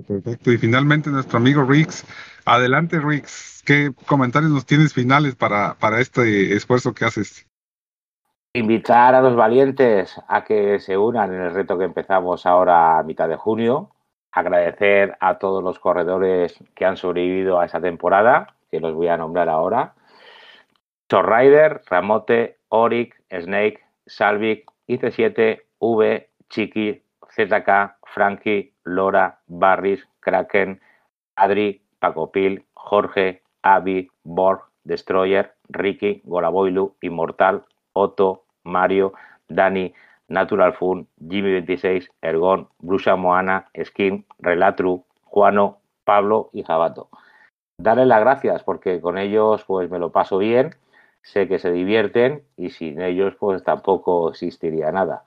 Perfecto. Y finalmente nuestro amigo Rix. Adelante, Rix. ¿Qué comentarios nos tienes finales para, para este esfuerzo que haces? Invitar a los valientes a que se unan en el reto que empezamos ahora a mitad de junio agradecer a todos los corredores que han sobrevivido a esa temporada, que los voy a nombrar ahora. Rider, Ramote, Oric, Snake, Salvic, IC7, V, Chiqui, ZK, Frankie, Lora, Barris, Kraken, Adri, Pacopil, Jorge, Avi, Borg, Destroyer, Ricky, Golaboilu, Inmortal, Otto, Mario, Dani, Natural Fun, Jimmy26, Ergon, Brusa Moana, Skin, Relatru, Juano, Pablo y Jabato. Darles las gracias porque con ellos pues me lo paso bien, sé que se divierten y sin ellos pues tampoco existiría nada.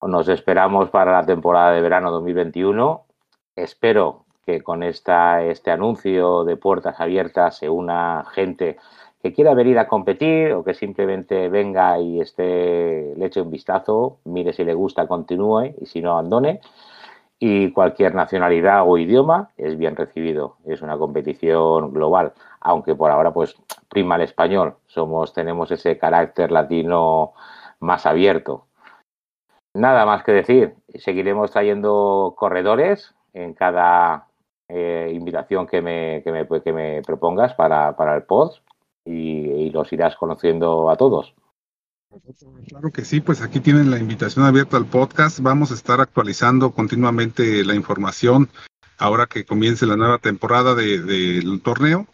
Nos esperamos para la temporada de verano 2021. Espero que con esta, este anuncio de puertas abiertas se una gente que quiera venir a competir o que simplemente venga y esté, le eche un vistazo, mire si le gusta, continúe y si no, abandone. Y cualquier nacionalidad o idioma es bien recibido. Es una competición global, aunque por ahora pues prima el español. Somos, tenemos ese carácter latino más abierto. Nada más que decir. Seguiremos trayendo corredores en cada eh, invitación que me, que me, que me propongas para, para el post y, y los irás conociendo a todos. Claro que sí, pues aquí tienen la invitación abierta al podcast. Vamos a estar actualizando continuamente la información ahora que comience la nueva temporada del de, torneo.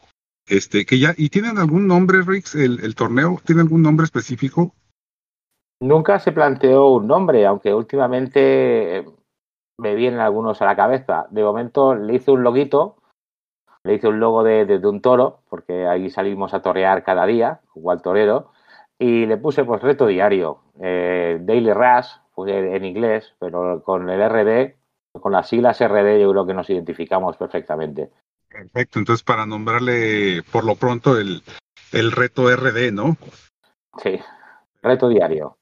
Este, que ya, ¿y tienen algún nombre, Rix, el, el torneo? ¿Tiene algún nombre específico? Nunca se planteó un nombre, aunque últimamente me vienen algunos a la cabeza. De momento le hice un loguito, le hice un logo de, de, un toro, porque ahí salimos a torear cada día, igual torero, y le puse pues reto diario, eh, Daily Rush, pues, en inglés, pero con el RD, con las siglas RD yo creo que nos identificamos perfectamente. Perfecto, entonces para nombrarle por lo pronto el, el reto RD, ¿no? Sí, reto diario.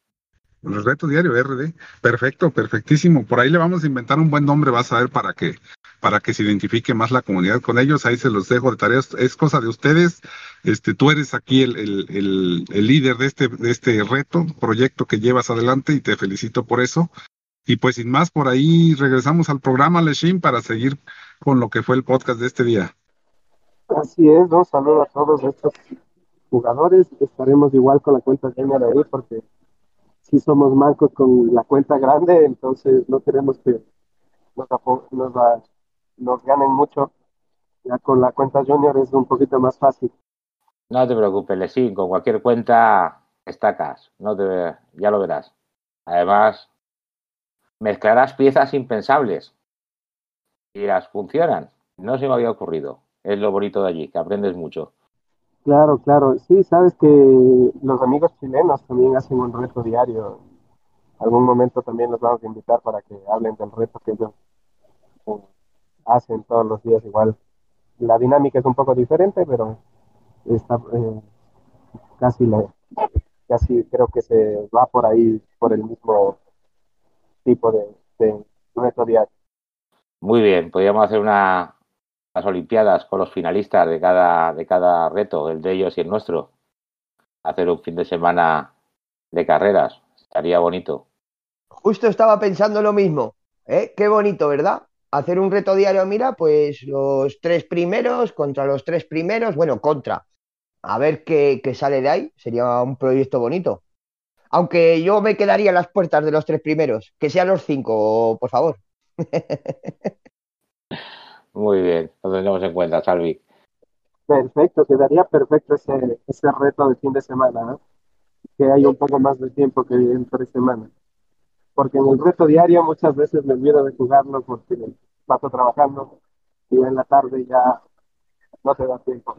El reto diario RD. Perfecto, perfectísimo. Por ahí le vamos a inventar un buen nombre, vas a ver, para que, para que se identifique más la comunidad con ellos. Ahí se los dejo de tareas. Es cosa de ustedes. Este, tú eres aquí el, el, el, líder de este, de este reto, proyecto que llevas adelante y te felicito por eso. Y pues sin más, por ahí regresamos al programa, Leshin, para seguir con lo que fue el podcast de este día. Así es, un saludo a todos estos jugadores. Estaremos igual con la cuenta de ahí porque si somos mancos con la cuenta grande, entonces no queremos que nos, nos, nos ganen mucho. Ya con la cuenta junior es un poquito más fácil. No te preocupes, Lesín, con cualquier cuenta estacas, no te, ya lo verás. Además, mezclarás piezas impensables y las funcionan. No se me había ocurrido. Es lo bonito de allí, que aprendes mucho. Claro, claro. Sí, sabes que los amigos chilenos también hacen un reto diario. Algún momento también los vamos a invitar para que hablen del reto que ellos eh, hacen todos los días igual. La dinámica es un poco diferente, pero está eh, casi, la, casi creo que se va por ahí, por el mismo tipo de, de reto diario. Muy bien, podríamos hacer una, las Olimpiadas con los finalistas de cada, de cada reto, el de ellos y el nuestro. Hacer un fin de semana de carreras, estaría bonito. Justo estaba pensando lo mismo, ¿eh? Qué bonito, ¿verdad? Hacer un reto diario, mira, pues los tres primeros contra los tres primeros, bueno, contra. A ver qué, qué sale de ahí, sería un proyecto bonito. Aunque yo me quedaría en las puertas de los tres primeros, que sean los cinco, por favor. Muy bien, lo tenemos en cuenta, Salvi. Perfecto, quedaría perfecto ese, ese reto de fin de semana, ¿no? que hay un poco más de tiempo que entre semana. Porque en el reto diario muchas veces me olvido de jugarlo porque paso trabajando y en la tarde ya no te da tiempo.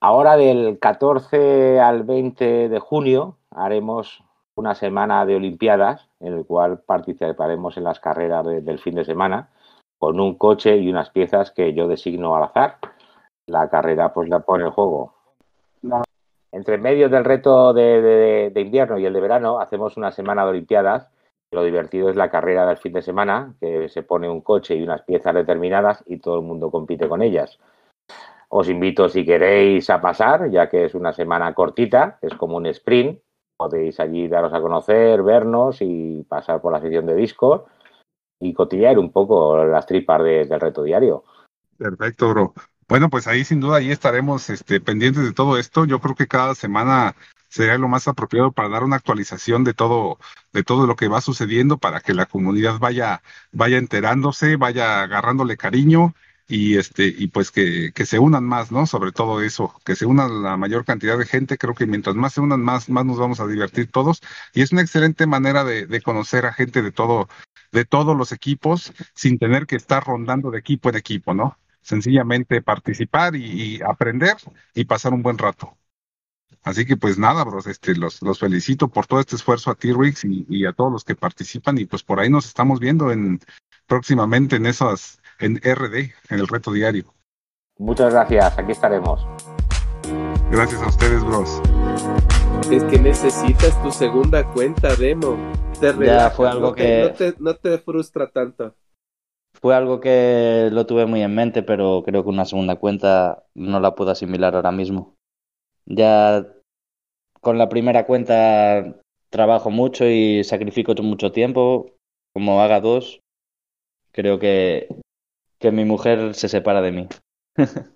Ahora del 14 al 20 de junio haremos una semana de Olimpiadas en el cual participaremos en las carreras de, del fin de semana con un coche y unas piezas que yo designo al azar. La carrera pues la pone en juego. Entre medio del reto de, de, de, invierno y el de verano hacemos una semana de Olimpiadas. Lo divertido es la carrera del fin de semana, que se pone un coche y unas piezas determinadas y todo el mundo compite con ellas. Os invito si queréis a pasar, ya que es una semana cortita, es como un sprint. Podéis allí daros a conocer, vernos y pasar por la sección de Discord y cotillear un poco las tripas de, del reto diario. Perfecto, bro. Bueno, pues ahí sin duda ahí estaremos este, pendientes de todo esto. Yo creo que cada semana sería lo más apropiado para dar una actualización de todo, de todo lo que va sucediendo para que la comunidad vaya, vaya enterándose, vaya agarrándole cariño y este, y pues que, que se unan más, ¿no? Sobre todo eso, que se unan la mayor cantidad de gente. Creo que mientras más se unan, más, más nos vamos a divertir todos. Y es una excelente manera de conocer a gente de todo, de todos los equipos sin tener que estar rondando de equipo en equipo, ¿no? Sencillamente participar y, y aprender y pasar un buen rato. Así que pues nada, bros, este, los, los felicito por todo este esfuerzo a T-Rix y, y, a todos los que participan y pues por ahí nos estamos viendo en próximamente en esas, en RD, en el reto diario. Muchas gracias, aquí estaremos. Gracias a ustedes, bros. Es que necesitas tu segunda cuenta, Demo. Te relaja, ya fue algo no que te, no, te, no te frustra tanto. Fue algo que lo tuve muy en mente, pero creo que una segunda cuenta no la puedo asimilar ahora mismo. Ya con la primera cuenta trabajo mucho y sacrifico mucho tiempo. Como haga dos, creo que, que mi mujer se separa de mí.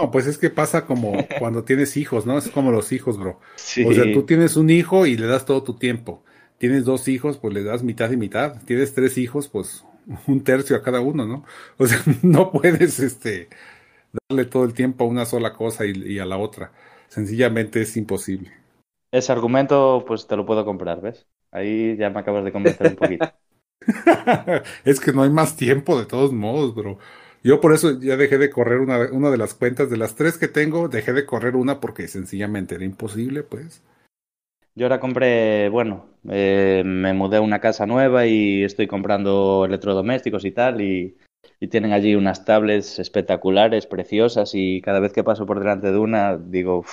No, pues es que pasa como cuando tienes hijos, ¿no? Es como los hijos, bro. O sea, tú tienes un hijo y le das todo tu tiempo. Tienes dos hijos, pues le das mitad y mitad. Tienes tres hijos, pues un tercio a cada uno, ¿no? O sea, no puedes este darle todo el tiempo a una sola cosa y, y a la otra. Sencillamente es imposible. Ese argumento, pues te lo puedo comprar, ¿ves? Ahí ya me acabas de convencer un poquito. es que no hay más tiempo de todos modos, bro. Yo por eso ya dejé de correr una, una de las cuentas de las tres que tengo, dejé de correr una porque sencillamente era imposible, pues. Yo ahora compré, bueno, eh, me mudé a una casa nueva y estoy comprando electrodomésticos y tal, y, y tienen allí unas tablets espectaculares, preciosas, y cada vez que paso por delante de una, digo,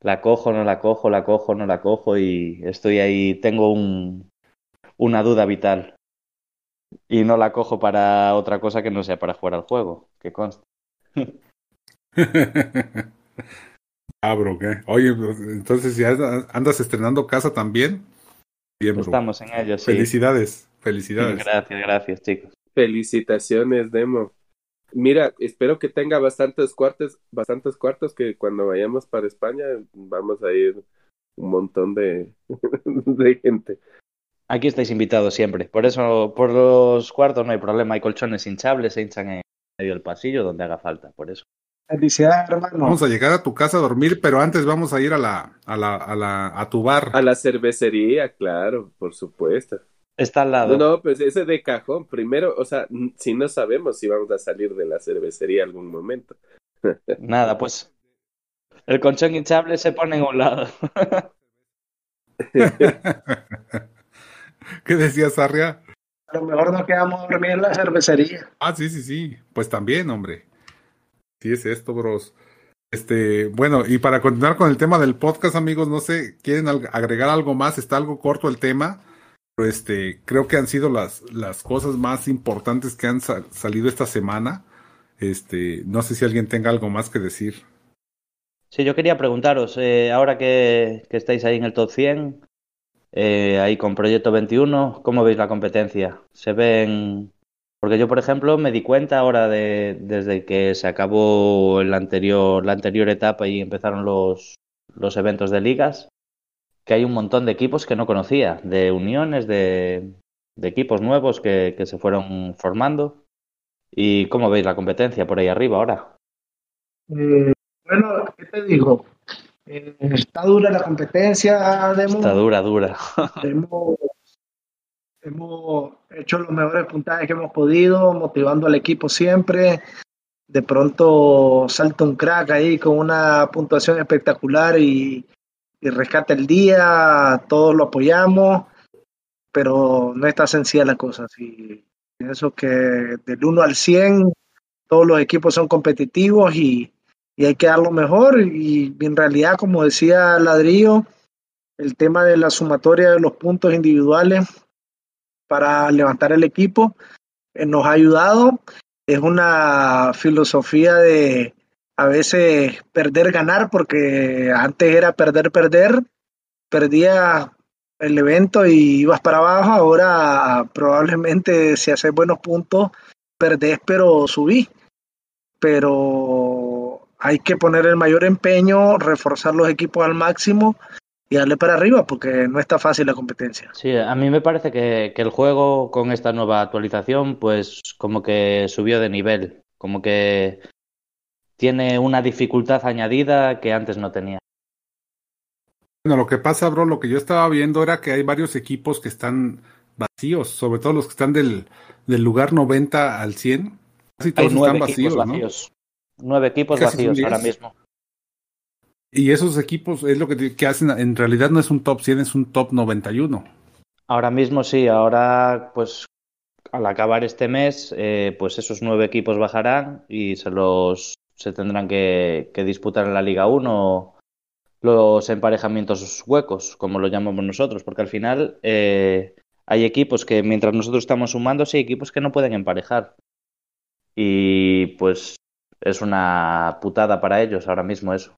la cojo, no la cojo, la cojo, no la cojo, y estoy ahí, tengo un, una duda vital. Y no la cojo para otra cosa que no sea para jugar al juego, que consta. ah, bro, ¿qué? Oye, entonces ya andas estrenando casa también. Bien, bro. Estamos en ello, sí. Felicidades, felicidades. Gracias, gracias, chicos. Felicitaciones, Demo. Mira, espero que tenga bastantes cuartos, bastantes cuartos que cuando vayamos para España vamos a ir un montón de, de gente. Aquí estáis invitados siempre. Por eso, por los cuartos no hay problema. Hay colchones hinchables, se hinchan en medio del pasillo donde haga falta. Por eso. Felicidades, hermano. Vamos a llegar a tu casa a dormir, pero antes vamos a ir a la, a la, a la, a tu bar. A la cervecería, claro, por supuesto. Está al lado. No, no, pues ese de cajón. Primero, o sea, si no sabemos si vamos a salir de la cervecería algún momento. Nada, pues el colchón hinchable se pone en un lado. ¿Qué decías, Sarria? A lo mejor nos quedamos a dormir en la cervecería. Ah, sí, sí, sí. Pues también, hombre. Sí es esto, bros. Este, bueno, y para continuar con el tema del podcast, amigos, no sé, ¿quieren agregar algo más? Está algo corto el tema, pero este, creo que han sido las, las cosas más importantes que han salido esta semana. Este, no sé si alguien tenga algo más que decir. Sí, yo quería preguntaros, eh, ahora que, que, estáis ahí en el top 100, eh, ahí con Proyecto 21, ¿cómo veis la competencia? ¿Se ven...? Porque yo, por ejemplo, me di cuenta ahora de, desde que se acabó el anterior, la anterior etapa y empezaron los, los eventos de ligas, que hay un montón de equipos que no conocía, de uniones, de, de equipos nuevos que, que se fueron formando. ¿Y cómo veis la competencia por ahí arriba ahora? Eh, bueno, ¿qué te digo? Eh, está dura la competencia. Demo. Está dura, dura. hemos, hemos hecho los mejores puntajes que hemos podido, motivando al equipo siempre. De pronto salta un crack ahí con una puntuación espectacular y, y rescata el día, todos lo apoyamos, pero no está sencilla la cosa. Sí, pienso que del 1 al 100 todos los equipos son competitivos y, y hay que dar lo mejor y en realidad, como decía Ladrillo, el tema de la sumatoria de los puntos individuales para levantar el equipo eh, nos ha ayudado. Es una filosofía de a veces perder, ganar, porque antes era perder, perder, perdía el evento y ibas para abajo, ahora probablemente si haces buenos puntos, perdés pero subí. Pero hay que poner el mayor empeño, reforzar los equipos al máximo y darle para arriba porque no está fácil la competencia. Sí, a mí me parece que, que, el juego con esta nueva actualización pues como que subió de nivel, como que tiene una dificultad añadida que antes no tenía. Bueno, lo que pasa, bro, lo que yo estaba viendo era que hay varios equipos que están vacíos, sobre todo los que están del, del lugar 90 al 100. Casi todos hay nueve están vacíos, vacíos, vacíos. Nueve equipos Casi vacíos ahora mismo. Y esos equipos es lo que, que hacen, en realidad no es un top 100, es un top 91. Ahora mismo sí, ahora pues al acabar este mes, eh, pues esos nueve equipos bajarán y se los se tendrán que, que disputar en la Liga 1 los emparejamientos huecos, como lo llamamos nosotros, porque al final eh, hay equipos que mientras nosotros estamos sumando, sí hay equipos que no pueden emparejar. Y pues es una putada para ellos ahora mismo eso.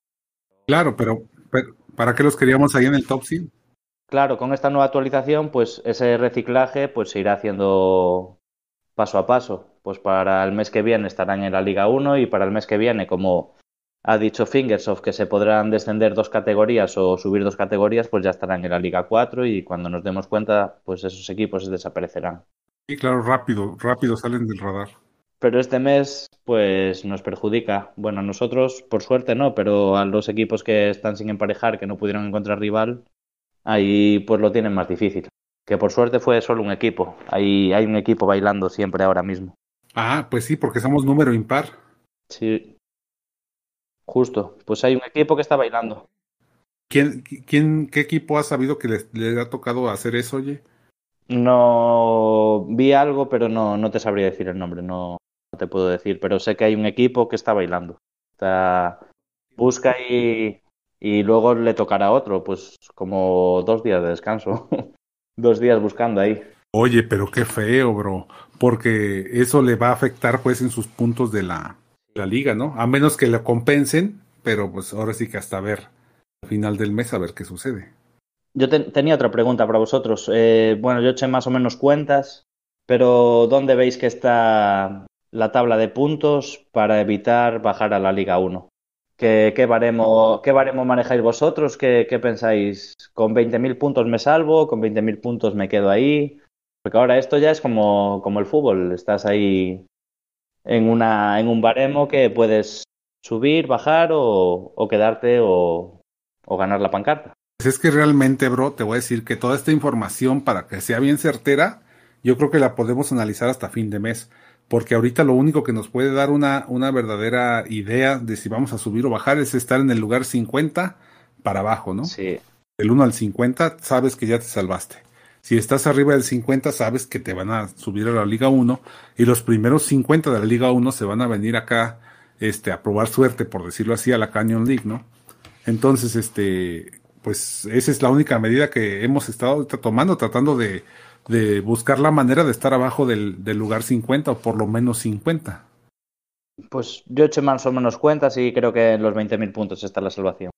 Claro, pero, pero ¿para qué los queríamos ahí en el top 100? Claro, con esta nueva actualización, pues ese reciclaje pues se irá haciendo paso a paso. pues para el mes que viene estarán en la Liga 1 y para el mes que viene, como ha dicho Fingersoft que se podrán descender dos categorías o subir dos categorías, pues ya estarán en la Liga 4 y cuando nos demos cuenta, pues esos equipos desaparecerán. Sí, claro, rápido, rápido salen del radar. Pero este mes, pues nos perjudica. Bueno, a nosotros, por suerte no, pero a los equipos que están sin emparejar, que no pudieron encontrar rival, ahí pues lo tienen más difícil. Que por suerte fue solo un equipo. Ahí hay un equipo bailando siempre ahora mismo. Ah, pues sí, porque somos número impar. Sí. Justo. Pues hay un equipo que está bailando. ¿Quién, quién, qué equipo ha sabido que le, ha tocado hacer eso, oye? No vi algo, pero no, no te sabría decir el nombre, no, te puedo decir, pero sé que hay un equipo que está bailando. Está, busca y, y luego le tocará otro, pues como dos días de descanso. dos días buscando ahí. Oye, pero qué feo, bro, porque eso le va a afectar pues en sus puntos de la, la liga, ¿no? A menos que le compensen, pero pues ahora sí que hasta ver al final del mes a ver qué sucede. Yo tenía otra pregunta para vosotros. Eh, bueno, yo eché más o menos cuentas, pero ¿dónde veis que está la tabla de puntos para evitar bajar a la Liga 1? ¿Qué, qué, baremo, qué baremo manejáis vosotros? ¿Qué, qué pensáis? ¿Con 20.000 puntos me salvo? ¿Con 20.000 puntos me quedo ahí? Porque ahora esto ya es como, como el fútbol. Estás ahí en, una, en un baremo que puedes subir, bajar o, o quedarte o, o ganar la pancarta. Pues es que realmente, bro, te voy a decir que toda esta información, para que sea bien certera, yo creo que la podemos analizar hasta fin de mes porque ahorita lo único que nos puede dar una, una verdadera idea de si vamos a subir o bajar es estar en el lugar 50 para abajo, ¿no? Sí. Del 1 al 50 sabes que ya te salvaste. Si estás arriba del 50 sabes que te van a subir a la Liga 1 y los primeros 50 de la Liga 1 se van a venir acá este, a probar suerte, por decirlo así, a la Canyon League, ¿no? Entonces, este, pues esa es la única medida que hemos estado tomando, tratando de de buscar la manera de estar abajo del, del lugar 50 o por lo menos 50. Pues yo he hecho más o menos cuentas y creo que en los 20.000 puntos está la salvación.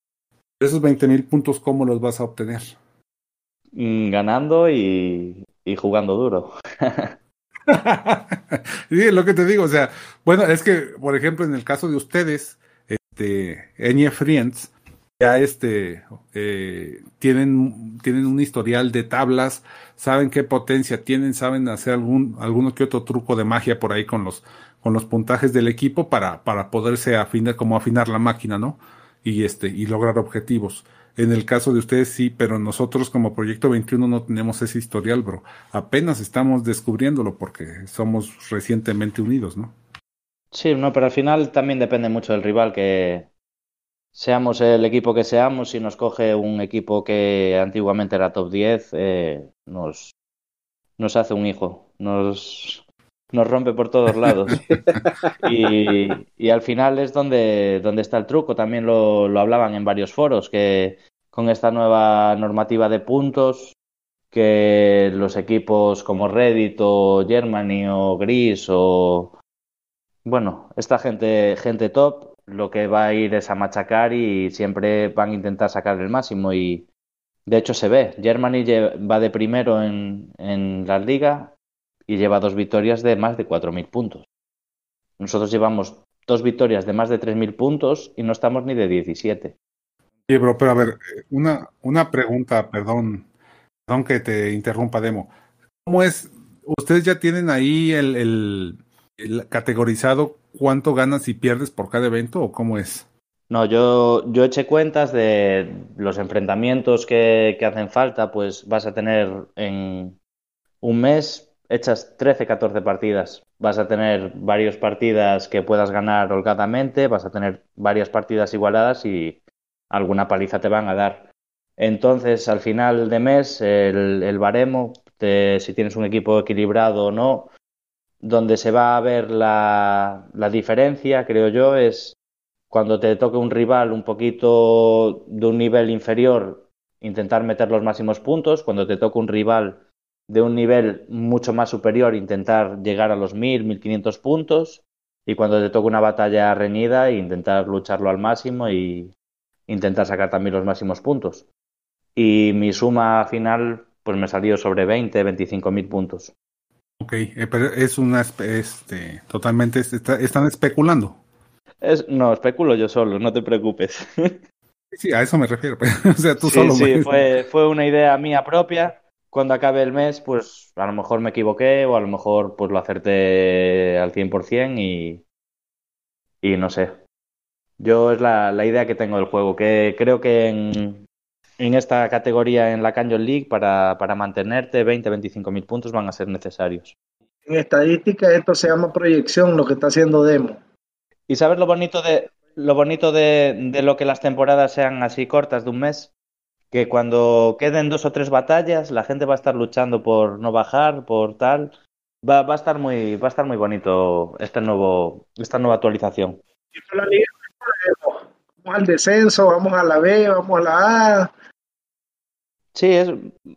¿Esos 20.000 puntos cómo los vas a obtener? Mm, ganando y, y jugando duro. sí, lo que te digo, o sea, bueno, es que, por ejemplo, en el caso de ustedes, este, Enya Friends, ya este, eh, tienen, tienen un historial de tablas, saben qué potencia tienen, saben hacer algún, alguno que otro truco de magia por ahí con los, con los puntajes del equipo para, para poderse afinar, como afinar la máquina, ¿no? Y este, y lograr objetivos. En el caso de ustedes sí, pero nosotros como Proyecto 21 no tenemos ese historial, bro. Apenas estamos descubriéndolo porque somos recientemente unidos, ¿no? Sí, no, pero al final también depende mucho del rival que, seamos el equipo que seamos, si nos coge un equipo que antiguamente era top 10, eh, nos, nos hace un hijo, nos, nos rompe por todos lados. y, y, al final es donde, donde está el truco. También lo, lo hablaban en varios foros, que con esta nueva normativa de puntos, que los equipos como Reddit o Germany o Gris o bueno, esta gente, gente top lo que va a ir es a machacar y siempre van a intentar sacar el máximo y de hecho se ve. Germany va de primero en, en la liga y lleva dos victorias de más de 4.000 puntos. Nosotros llevamos dos victorias de más de 3.000 puntos y no estamos ni de 17. Sí, bro, pero a ver, una, una pregunta, perdón, perdón que te interrumpa, Demo. ¿Cómo es? ¿Ustedes ya tienen ahí el, el categorizado cuánto ganas y pierdes por cada evento o cómo es? No, yo, yo eché cuentas de los enfrentamientos que, hacen falta, pues vas a tener en un mes, echas 13, 14 partidas. Vas a tener varias partidas que puedas ganar holgadamente, vas a tener varias partidas igualadas y alguna paliza te van a dar. Entonces, al final de mes, el, baremo, si tienes un equipo equilibrado o no, donde se va a ver la, la diferencia, creo yo, es cuando te toque un rival un poquito de un nivel inferior, intentar meter los máximos puntos. Cuando te toque un rival de un nivel mucho más superior, intentar llegar a los 1000, 1500 puntos. Y cuando te toque una batalla reñida, intentar lucharlo al máximo y intentar sacar también los máximos puntos. Y mi suma final, pues me salió sobre 20, 25 mil puntos. Ok, eh, pero es una, este, totalmente, están especulando. Es, no, especulo yo solo, no te preocupes. Sí, a eso me refiero. o sea, tú solo. Sí, fue, fue una idea mía propia. Cuando acabe el mes, pues a lo mejor me equivoqué o a lo mejor pues lo acerté al 100% y, y no sé. Yo es la, la idea que tengo del juego, que creo que en, en esta categoría en la Canyon League para, para mantenerte 20-25 mil puntos van a ser necesarios. En estadística esto se llama proyección, lo que está haciendo demo. ¿Y sabes lo bonito de lo bonito de, de lo que las temporadas sean así cortas de un mes? Que cuando queden dos o tres batallas, la gente va a estar luchando por no bajar, por tal. Va, va a estar muy, va a estar muy bonito este nuevo, esta nueva actualización. Vamos al descenso, vamos a la B, vamos a la A. Sí, es,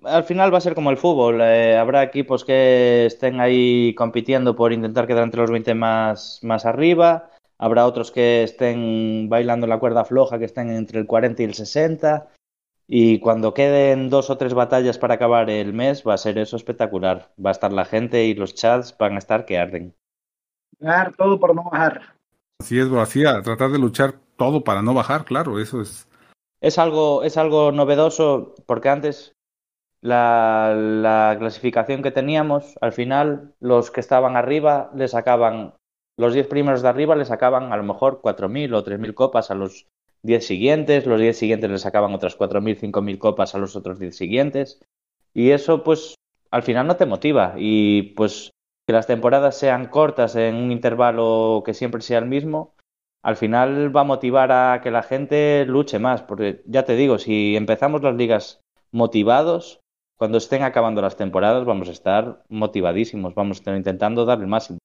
al final va a ser como el fútbol. Eh, habrá equipos que estén ahí compitiendo por intentar quedar entre los 20 más, más arriba. Habrá otros que estén bailando la cuerda floja, que estén entre el 40 y el 60. Y cuando queden dos o tres batallas para acabar el mes, va a ser eso espectacular. Va a estar la gente y los chats van a estar que arden. Ganar todo por no bajar. Así es, bro. Así a tratar de luchar todo para no bajar, claro. Eso es es algo, es algo novedoso porque antes la, la, clasificación que teníamos, al final los que estaban arriba le sacaban, los 10 primeros de arriba le sacaban a lo mejor 4.000 o 3.000 copas a los 10 siguientes, los 10 siguientes le sacaban otras 4.000, 5.000 copas a los otros 10 siguientes. Y eso pues al final no te motiva y pues que las temporadas sean cortas en un intervalo que siempre sea el mismo, al final va a motivar a que la gente luche más, porque ya te digo, si empezamos las ligas motivados, cuando estén acabando las temporadas vamos a estar motivadísimos, vamos a estar intentando dar el máximo.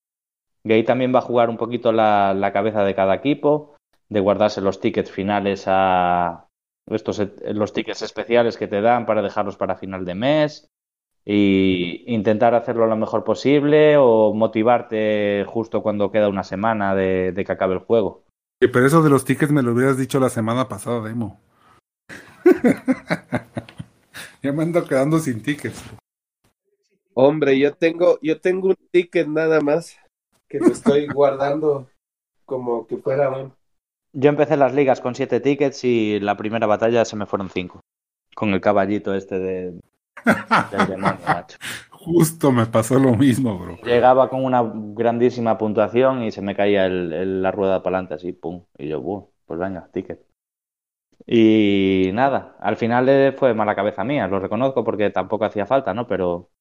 Y ahí también va a jugar un poquito la, cabeza de cada equipo, de guardarse los tickets finales a estos los tickets especiales que te dan para dejarlos para final de mes y intentar hacerlo lo mejor posible o motivarte justo cuando queda una semana de que acabe el juego. Pero eso de los tickets me lo hubieras dicho la semana pasada, Demo. ya me ando quedando sin tickets. Hombre, yo tengo, yo tengo un ticket nada más que lo estoy guardando como que fuera un... Yo empecé las ligas con siete tickets y la primera batalla se me fueron cinco. Con el caballito este de, del demonio, macho. Justo me pasó lo mismo, bro. Llegaba con una grandísima puntuación y se me caía el, la rueda para adelante así, pum. Y yo, buh, pues venga, ticket. Y nada, al final fue mala cabeza mía, lo reconozco porque tampoco hacía falta, ¿no? Pero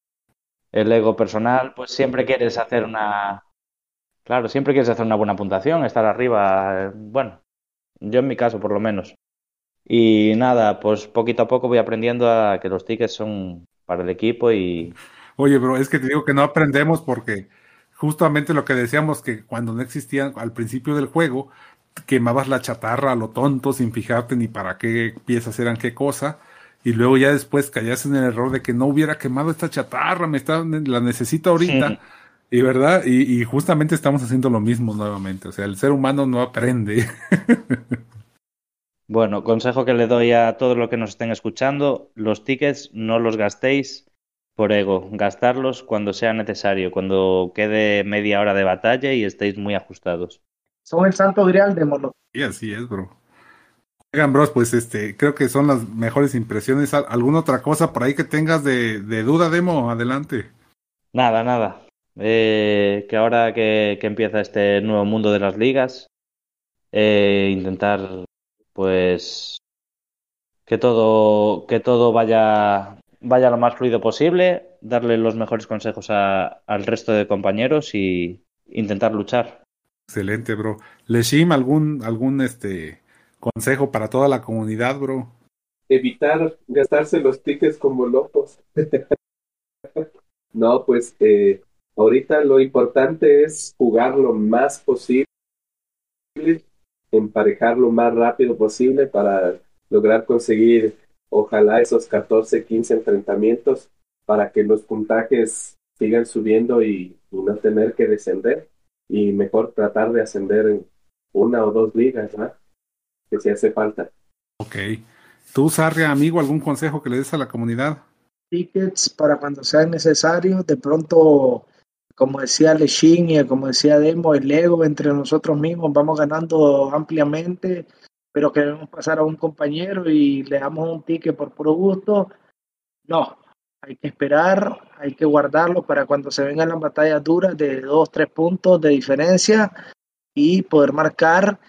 el ego personal, pues siempre quieres hacer una... Claro, siempre quieres hacer una buena puntuación, estar arriba, bueno, yo en mi caso por lo menos. Y nada, pues poquito a poco voy aprendiendo a que los tickets son para el equipo y, Oye, bro, es que te digo que no aprendemos porque justamente lo que decíamos que cuando no existían al principio del juego, quemabas la chatarra a lo tonto sin fijarte ni para qué piezas eran qué cosa. Y luego ya después caías en el error de que no hubiera quemado esta chatarra, me está, la necesito ahorita. Y verdad, y, y, justamente estamos haciendo lo mismo nuevamente. O sea, el ser humano no aprende. bueno, consejo que le doy a todos los que nos estén escuchando, los tickets no los gastéis por ego, gastarlos cuando sea necesario, cuando quede media hora de batalla y estéis muy ajustados. Son el santo grial de mono. Sí, así es, bro. Oigan, bros, pues este, creo que son las mejores impresiones. ¿Alguna otra cosa por ahí que tengas de, de duda, Demo? Adelante. Nada, nada. Eh, que ahora que, que, empieza este nuevo mundo de las ligas, eh, intentar, pues, que todo, que todo vaya vaya lo más fluido posible, darle los mejores consejos a, al resto de compañeros y intentar luchar. Excelente, bro. Leshim, ¿algún, algún este consejo para toda la comunidad, bro? Evitar gastarse los tickets como locos. no, pues eh, ahorita lo importante es jugar lo más posible, emparejar lo más rápido posible para lograr conseguir ojalá esos 14, 15 enfrentamientos para que los puntajes sigan subiendo y, y no tener que descender y mejor tratar de ascender en una o dos ligas, ¿no? Que si hace falta. Ok. ¿Tú, Sarria, amigo, algún consejo que le des a la comunidad? Tickets para cuando sea necesario, de pronto como decía Lechín y como decía Demo, el ego entre nosotros mismos, vamos ganando ampliamente, pero queremos pasar a un compañero y le damos un ticket por puro gusto. No, hay que esperar, hay que guardarlo para cuando se vengan las batallas duras de dos, tres puntos de diferencia y poder marcar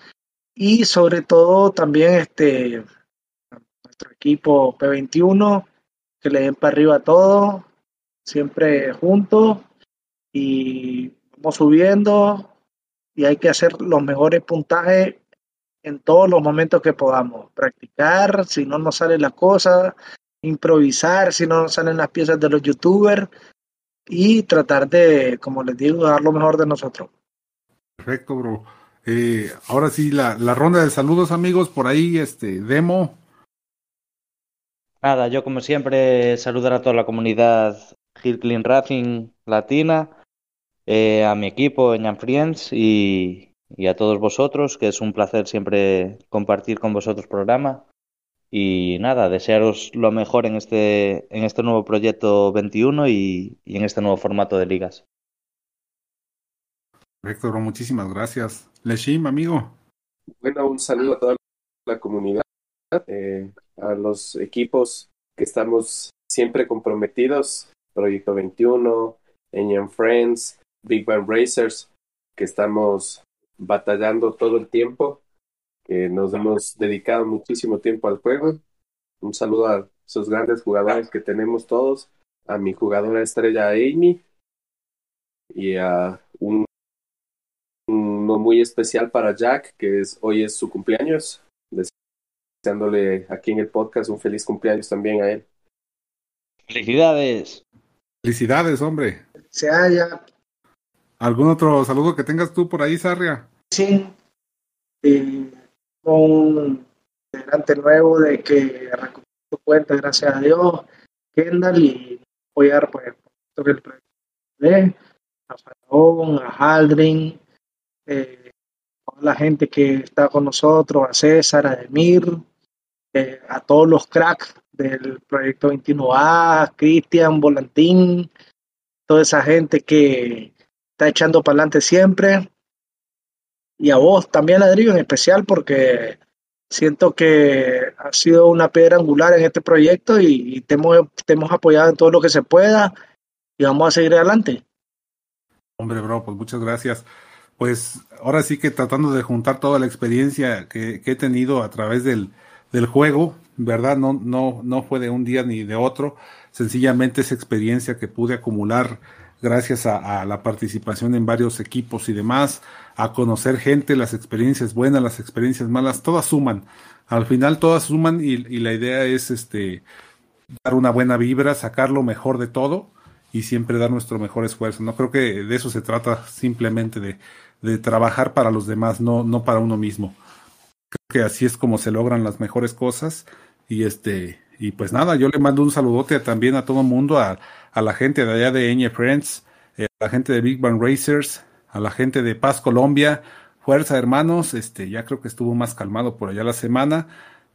y sobre todo también este nuestro equipo P21 que le den para arriba todo, siempre juntos y vamos subiendo y hay que hacer los mejores puntajes en todos los momentos que podamos. Practicar, si no nos sale la cosa, improvisar, si no nos salen las piezas de los youtubers y tratar de, como les digo, dar lo mejor de nosotros. Perfecto, bro. Eh, ahora sí, la, la, ronda de saludos, amigos, por ahí, este, demo. Nada, yo como siempre saludar a toda la comunidad Hill Clean Racing Latina, eh, a mi equipo, Eñan Friends, y, y, a todos vosotros, que es un placer siempre compartir con vosotros programa. Y nada, desearos lo mejor en este, en este nuevo proyecto 21 y, y en este nuevo formato de ligas. Héctor, muchísimas gracias. Leshim, amigo. Bueno, un saludo a toda la comunidad, eh, a los equipos que estamos siempre comprometidos, Proyecto 21, Enyan Friends, Big Bang Racers, que estamos batallando todo el tiempo, que nos hemos dedicado muchísimo tiempo al juego. Un saludo a esos grandes jugadores que tenemos todos, a mi jugadora estrella Amy y a un uno muy especial para Jack, que es hoy es su cumpleaños. Deseándole aquí en el podcast un feliz cumpleaños también a él. Felicidades. Felicidades, hombre. Se haya. ¿Algún otro saludo que tengas tú por ahí, Sarria? Sí. Eh, un integrante nuevo de que recuperó su cuenta, gracias a Dios, Kendall, y apoyar pues el proyecto de a Faraón, a Haldrin, eh, a la gente que está con nosotros, a César, a Demir, eh, a todos los cracks del proyecto 21A, Cristian, Volantín, toda esa gente que está echando para adelante siempre. Y a vos también, Ladrillo, en especial, porque siento que ha sido una piedra angular en este proyecto y, y te hemos apoyado en todo lo que se pueda y vamos a seguir adelante. Hombre, bro, pues muchas gracias pues ahora sí que tratando de juntar toda la experiencia que, que he tenido a través del, del, juego, ¿verdad? No, no, no fue de un día ni de otro, sencillamente esa experiencia que pude acumular gracias a, la participación en varios equipos y demás, a conocer gente, las experiencias buenas, las experiencias malas, todas suman. Al final todas suman y, y la idea es este dar una buena vibra, sacar lo mejor de todo y siempre dar nuestro mejor esfuerzo. No creo que de eso se trata simplemente de, de trabajar para los demás, no, no para uno mismo. Creo que así es como se logran las mejores cosas. Y este, y pues nada, yo le mando un saludote también a todo el mundo, a, a, la gente de allá de Eñe Friends, eh, a la gente de Big Bang Racers, a la gente de Paz Colombia, Fuerza Hermanos, este, ya creo que estuvo más calmado por allá la semana.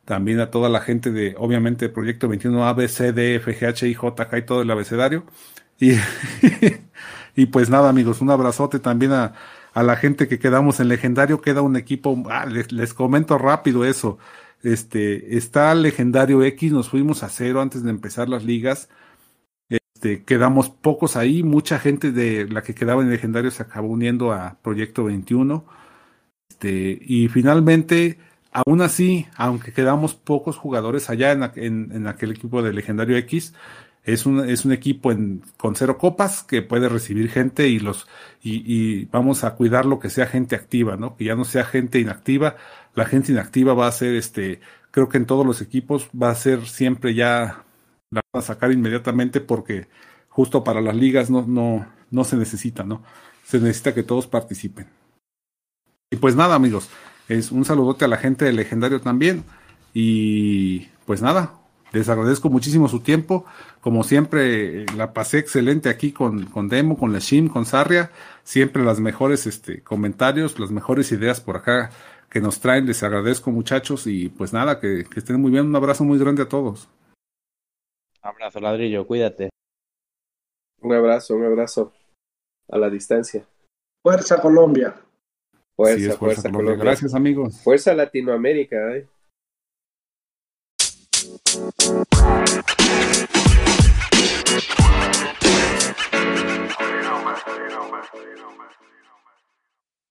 También a toda la gente de, obviamente, Proyecto 21 A, B, C, D, y todo el abecedario. Y, y pues nada, amigos, un abrazote también a, a la gente que quedamos en legendario, queda un equipo, ah, les, les, comento rápido eso. Este, está legendario X, nos fuimos a cero antes de empezar las ligas. Este, quedamos pocos ahí, mucha gente de la que quedaba en legendario se acabó uniendo a Proyecto 21. Este, y finalmente, aún así, aunque quedamos pocos jugadores allá en, en, aquel equipo de legendario X, es un, es un equipo en, con cero copas que puede recibir gente y los y, y, vamos a cuidar lo que sea gente activa, ¿no? Que ya no sea gente inactiva. La gente inactiva va a ser, este, creo que en todos los equipos va a ser siempre ya la van a sacar inmediatamente porque justo para las ligas no, no, no se necesita, ¿no? Se necesita que todos participen. Y pues nada, amigos, es un saludote a la gente de Legendario también. Y pues nada, les agradezco muchísimo su tiempo. Como siempre, la pasé excelente aquí con, con Demo, con Leshim, con Sarria. Siempre las mejores este, comentarios, las mejores ideas por acá que nos traen. Les agradezco, muchachos. Y pues nada, que, que estén muy bien. Un abrazo muy grande a todos. Abrazo, ladrillo, cuídate. Un abrazo, un abrazo a la distancia. Fuerza Colombia. Fuerza, fuerza, Colombia. Gracias, amigos. Fuerza Latinoamérica. ¿eh?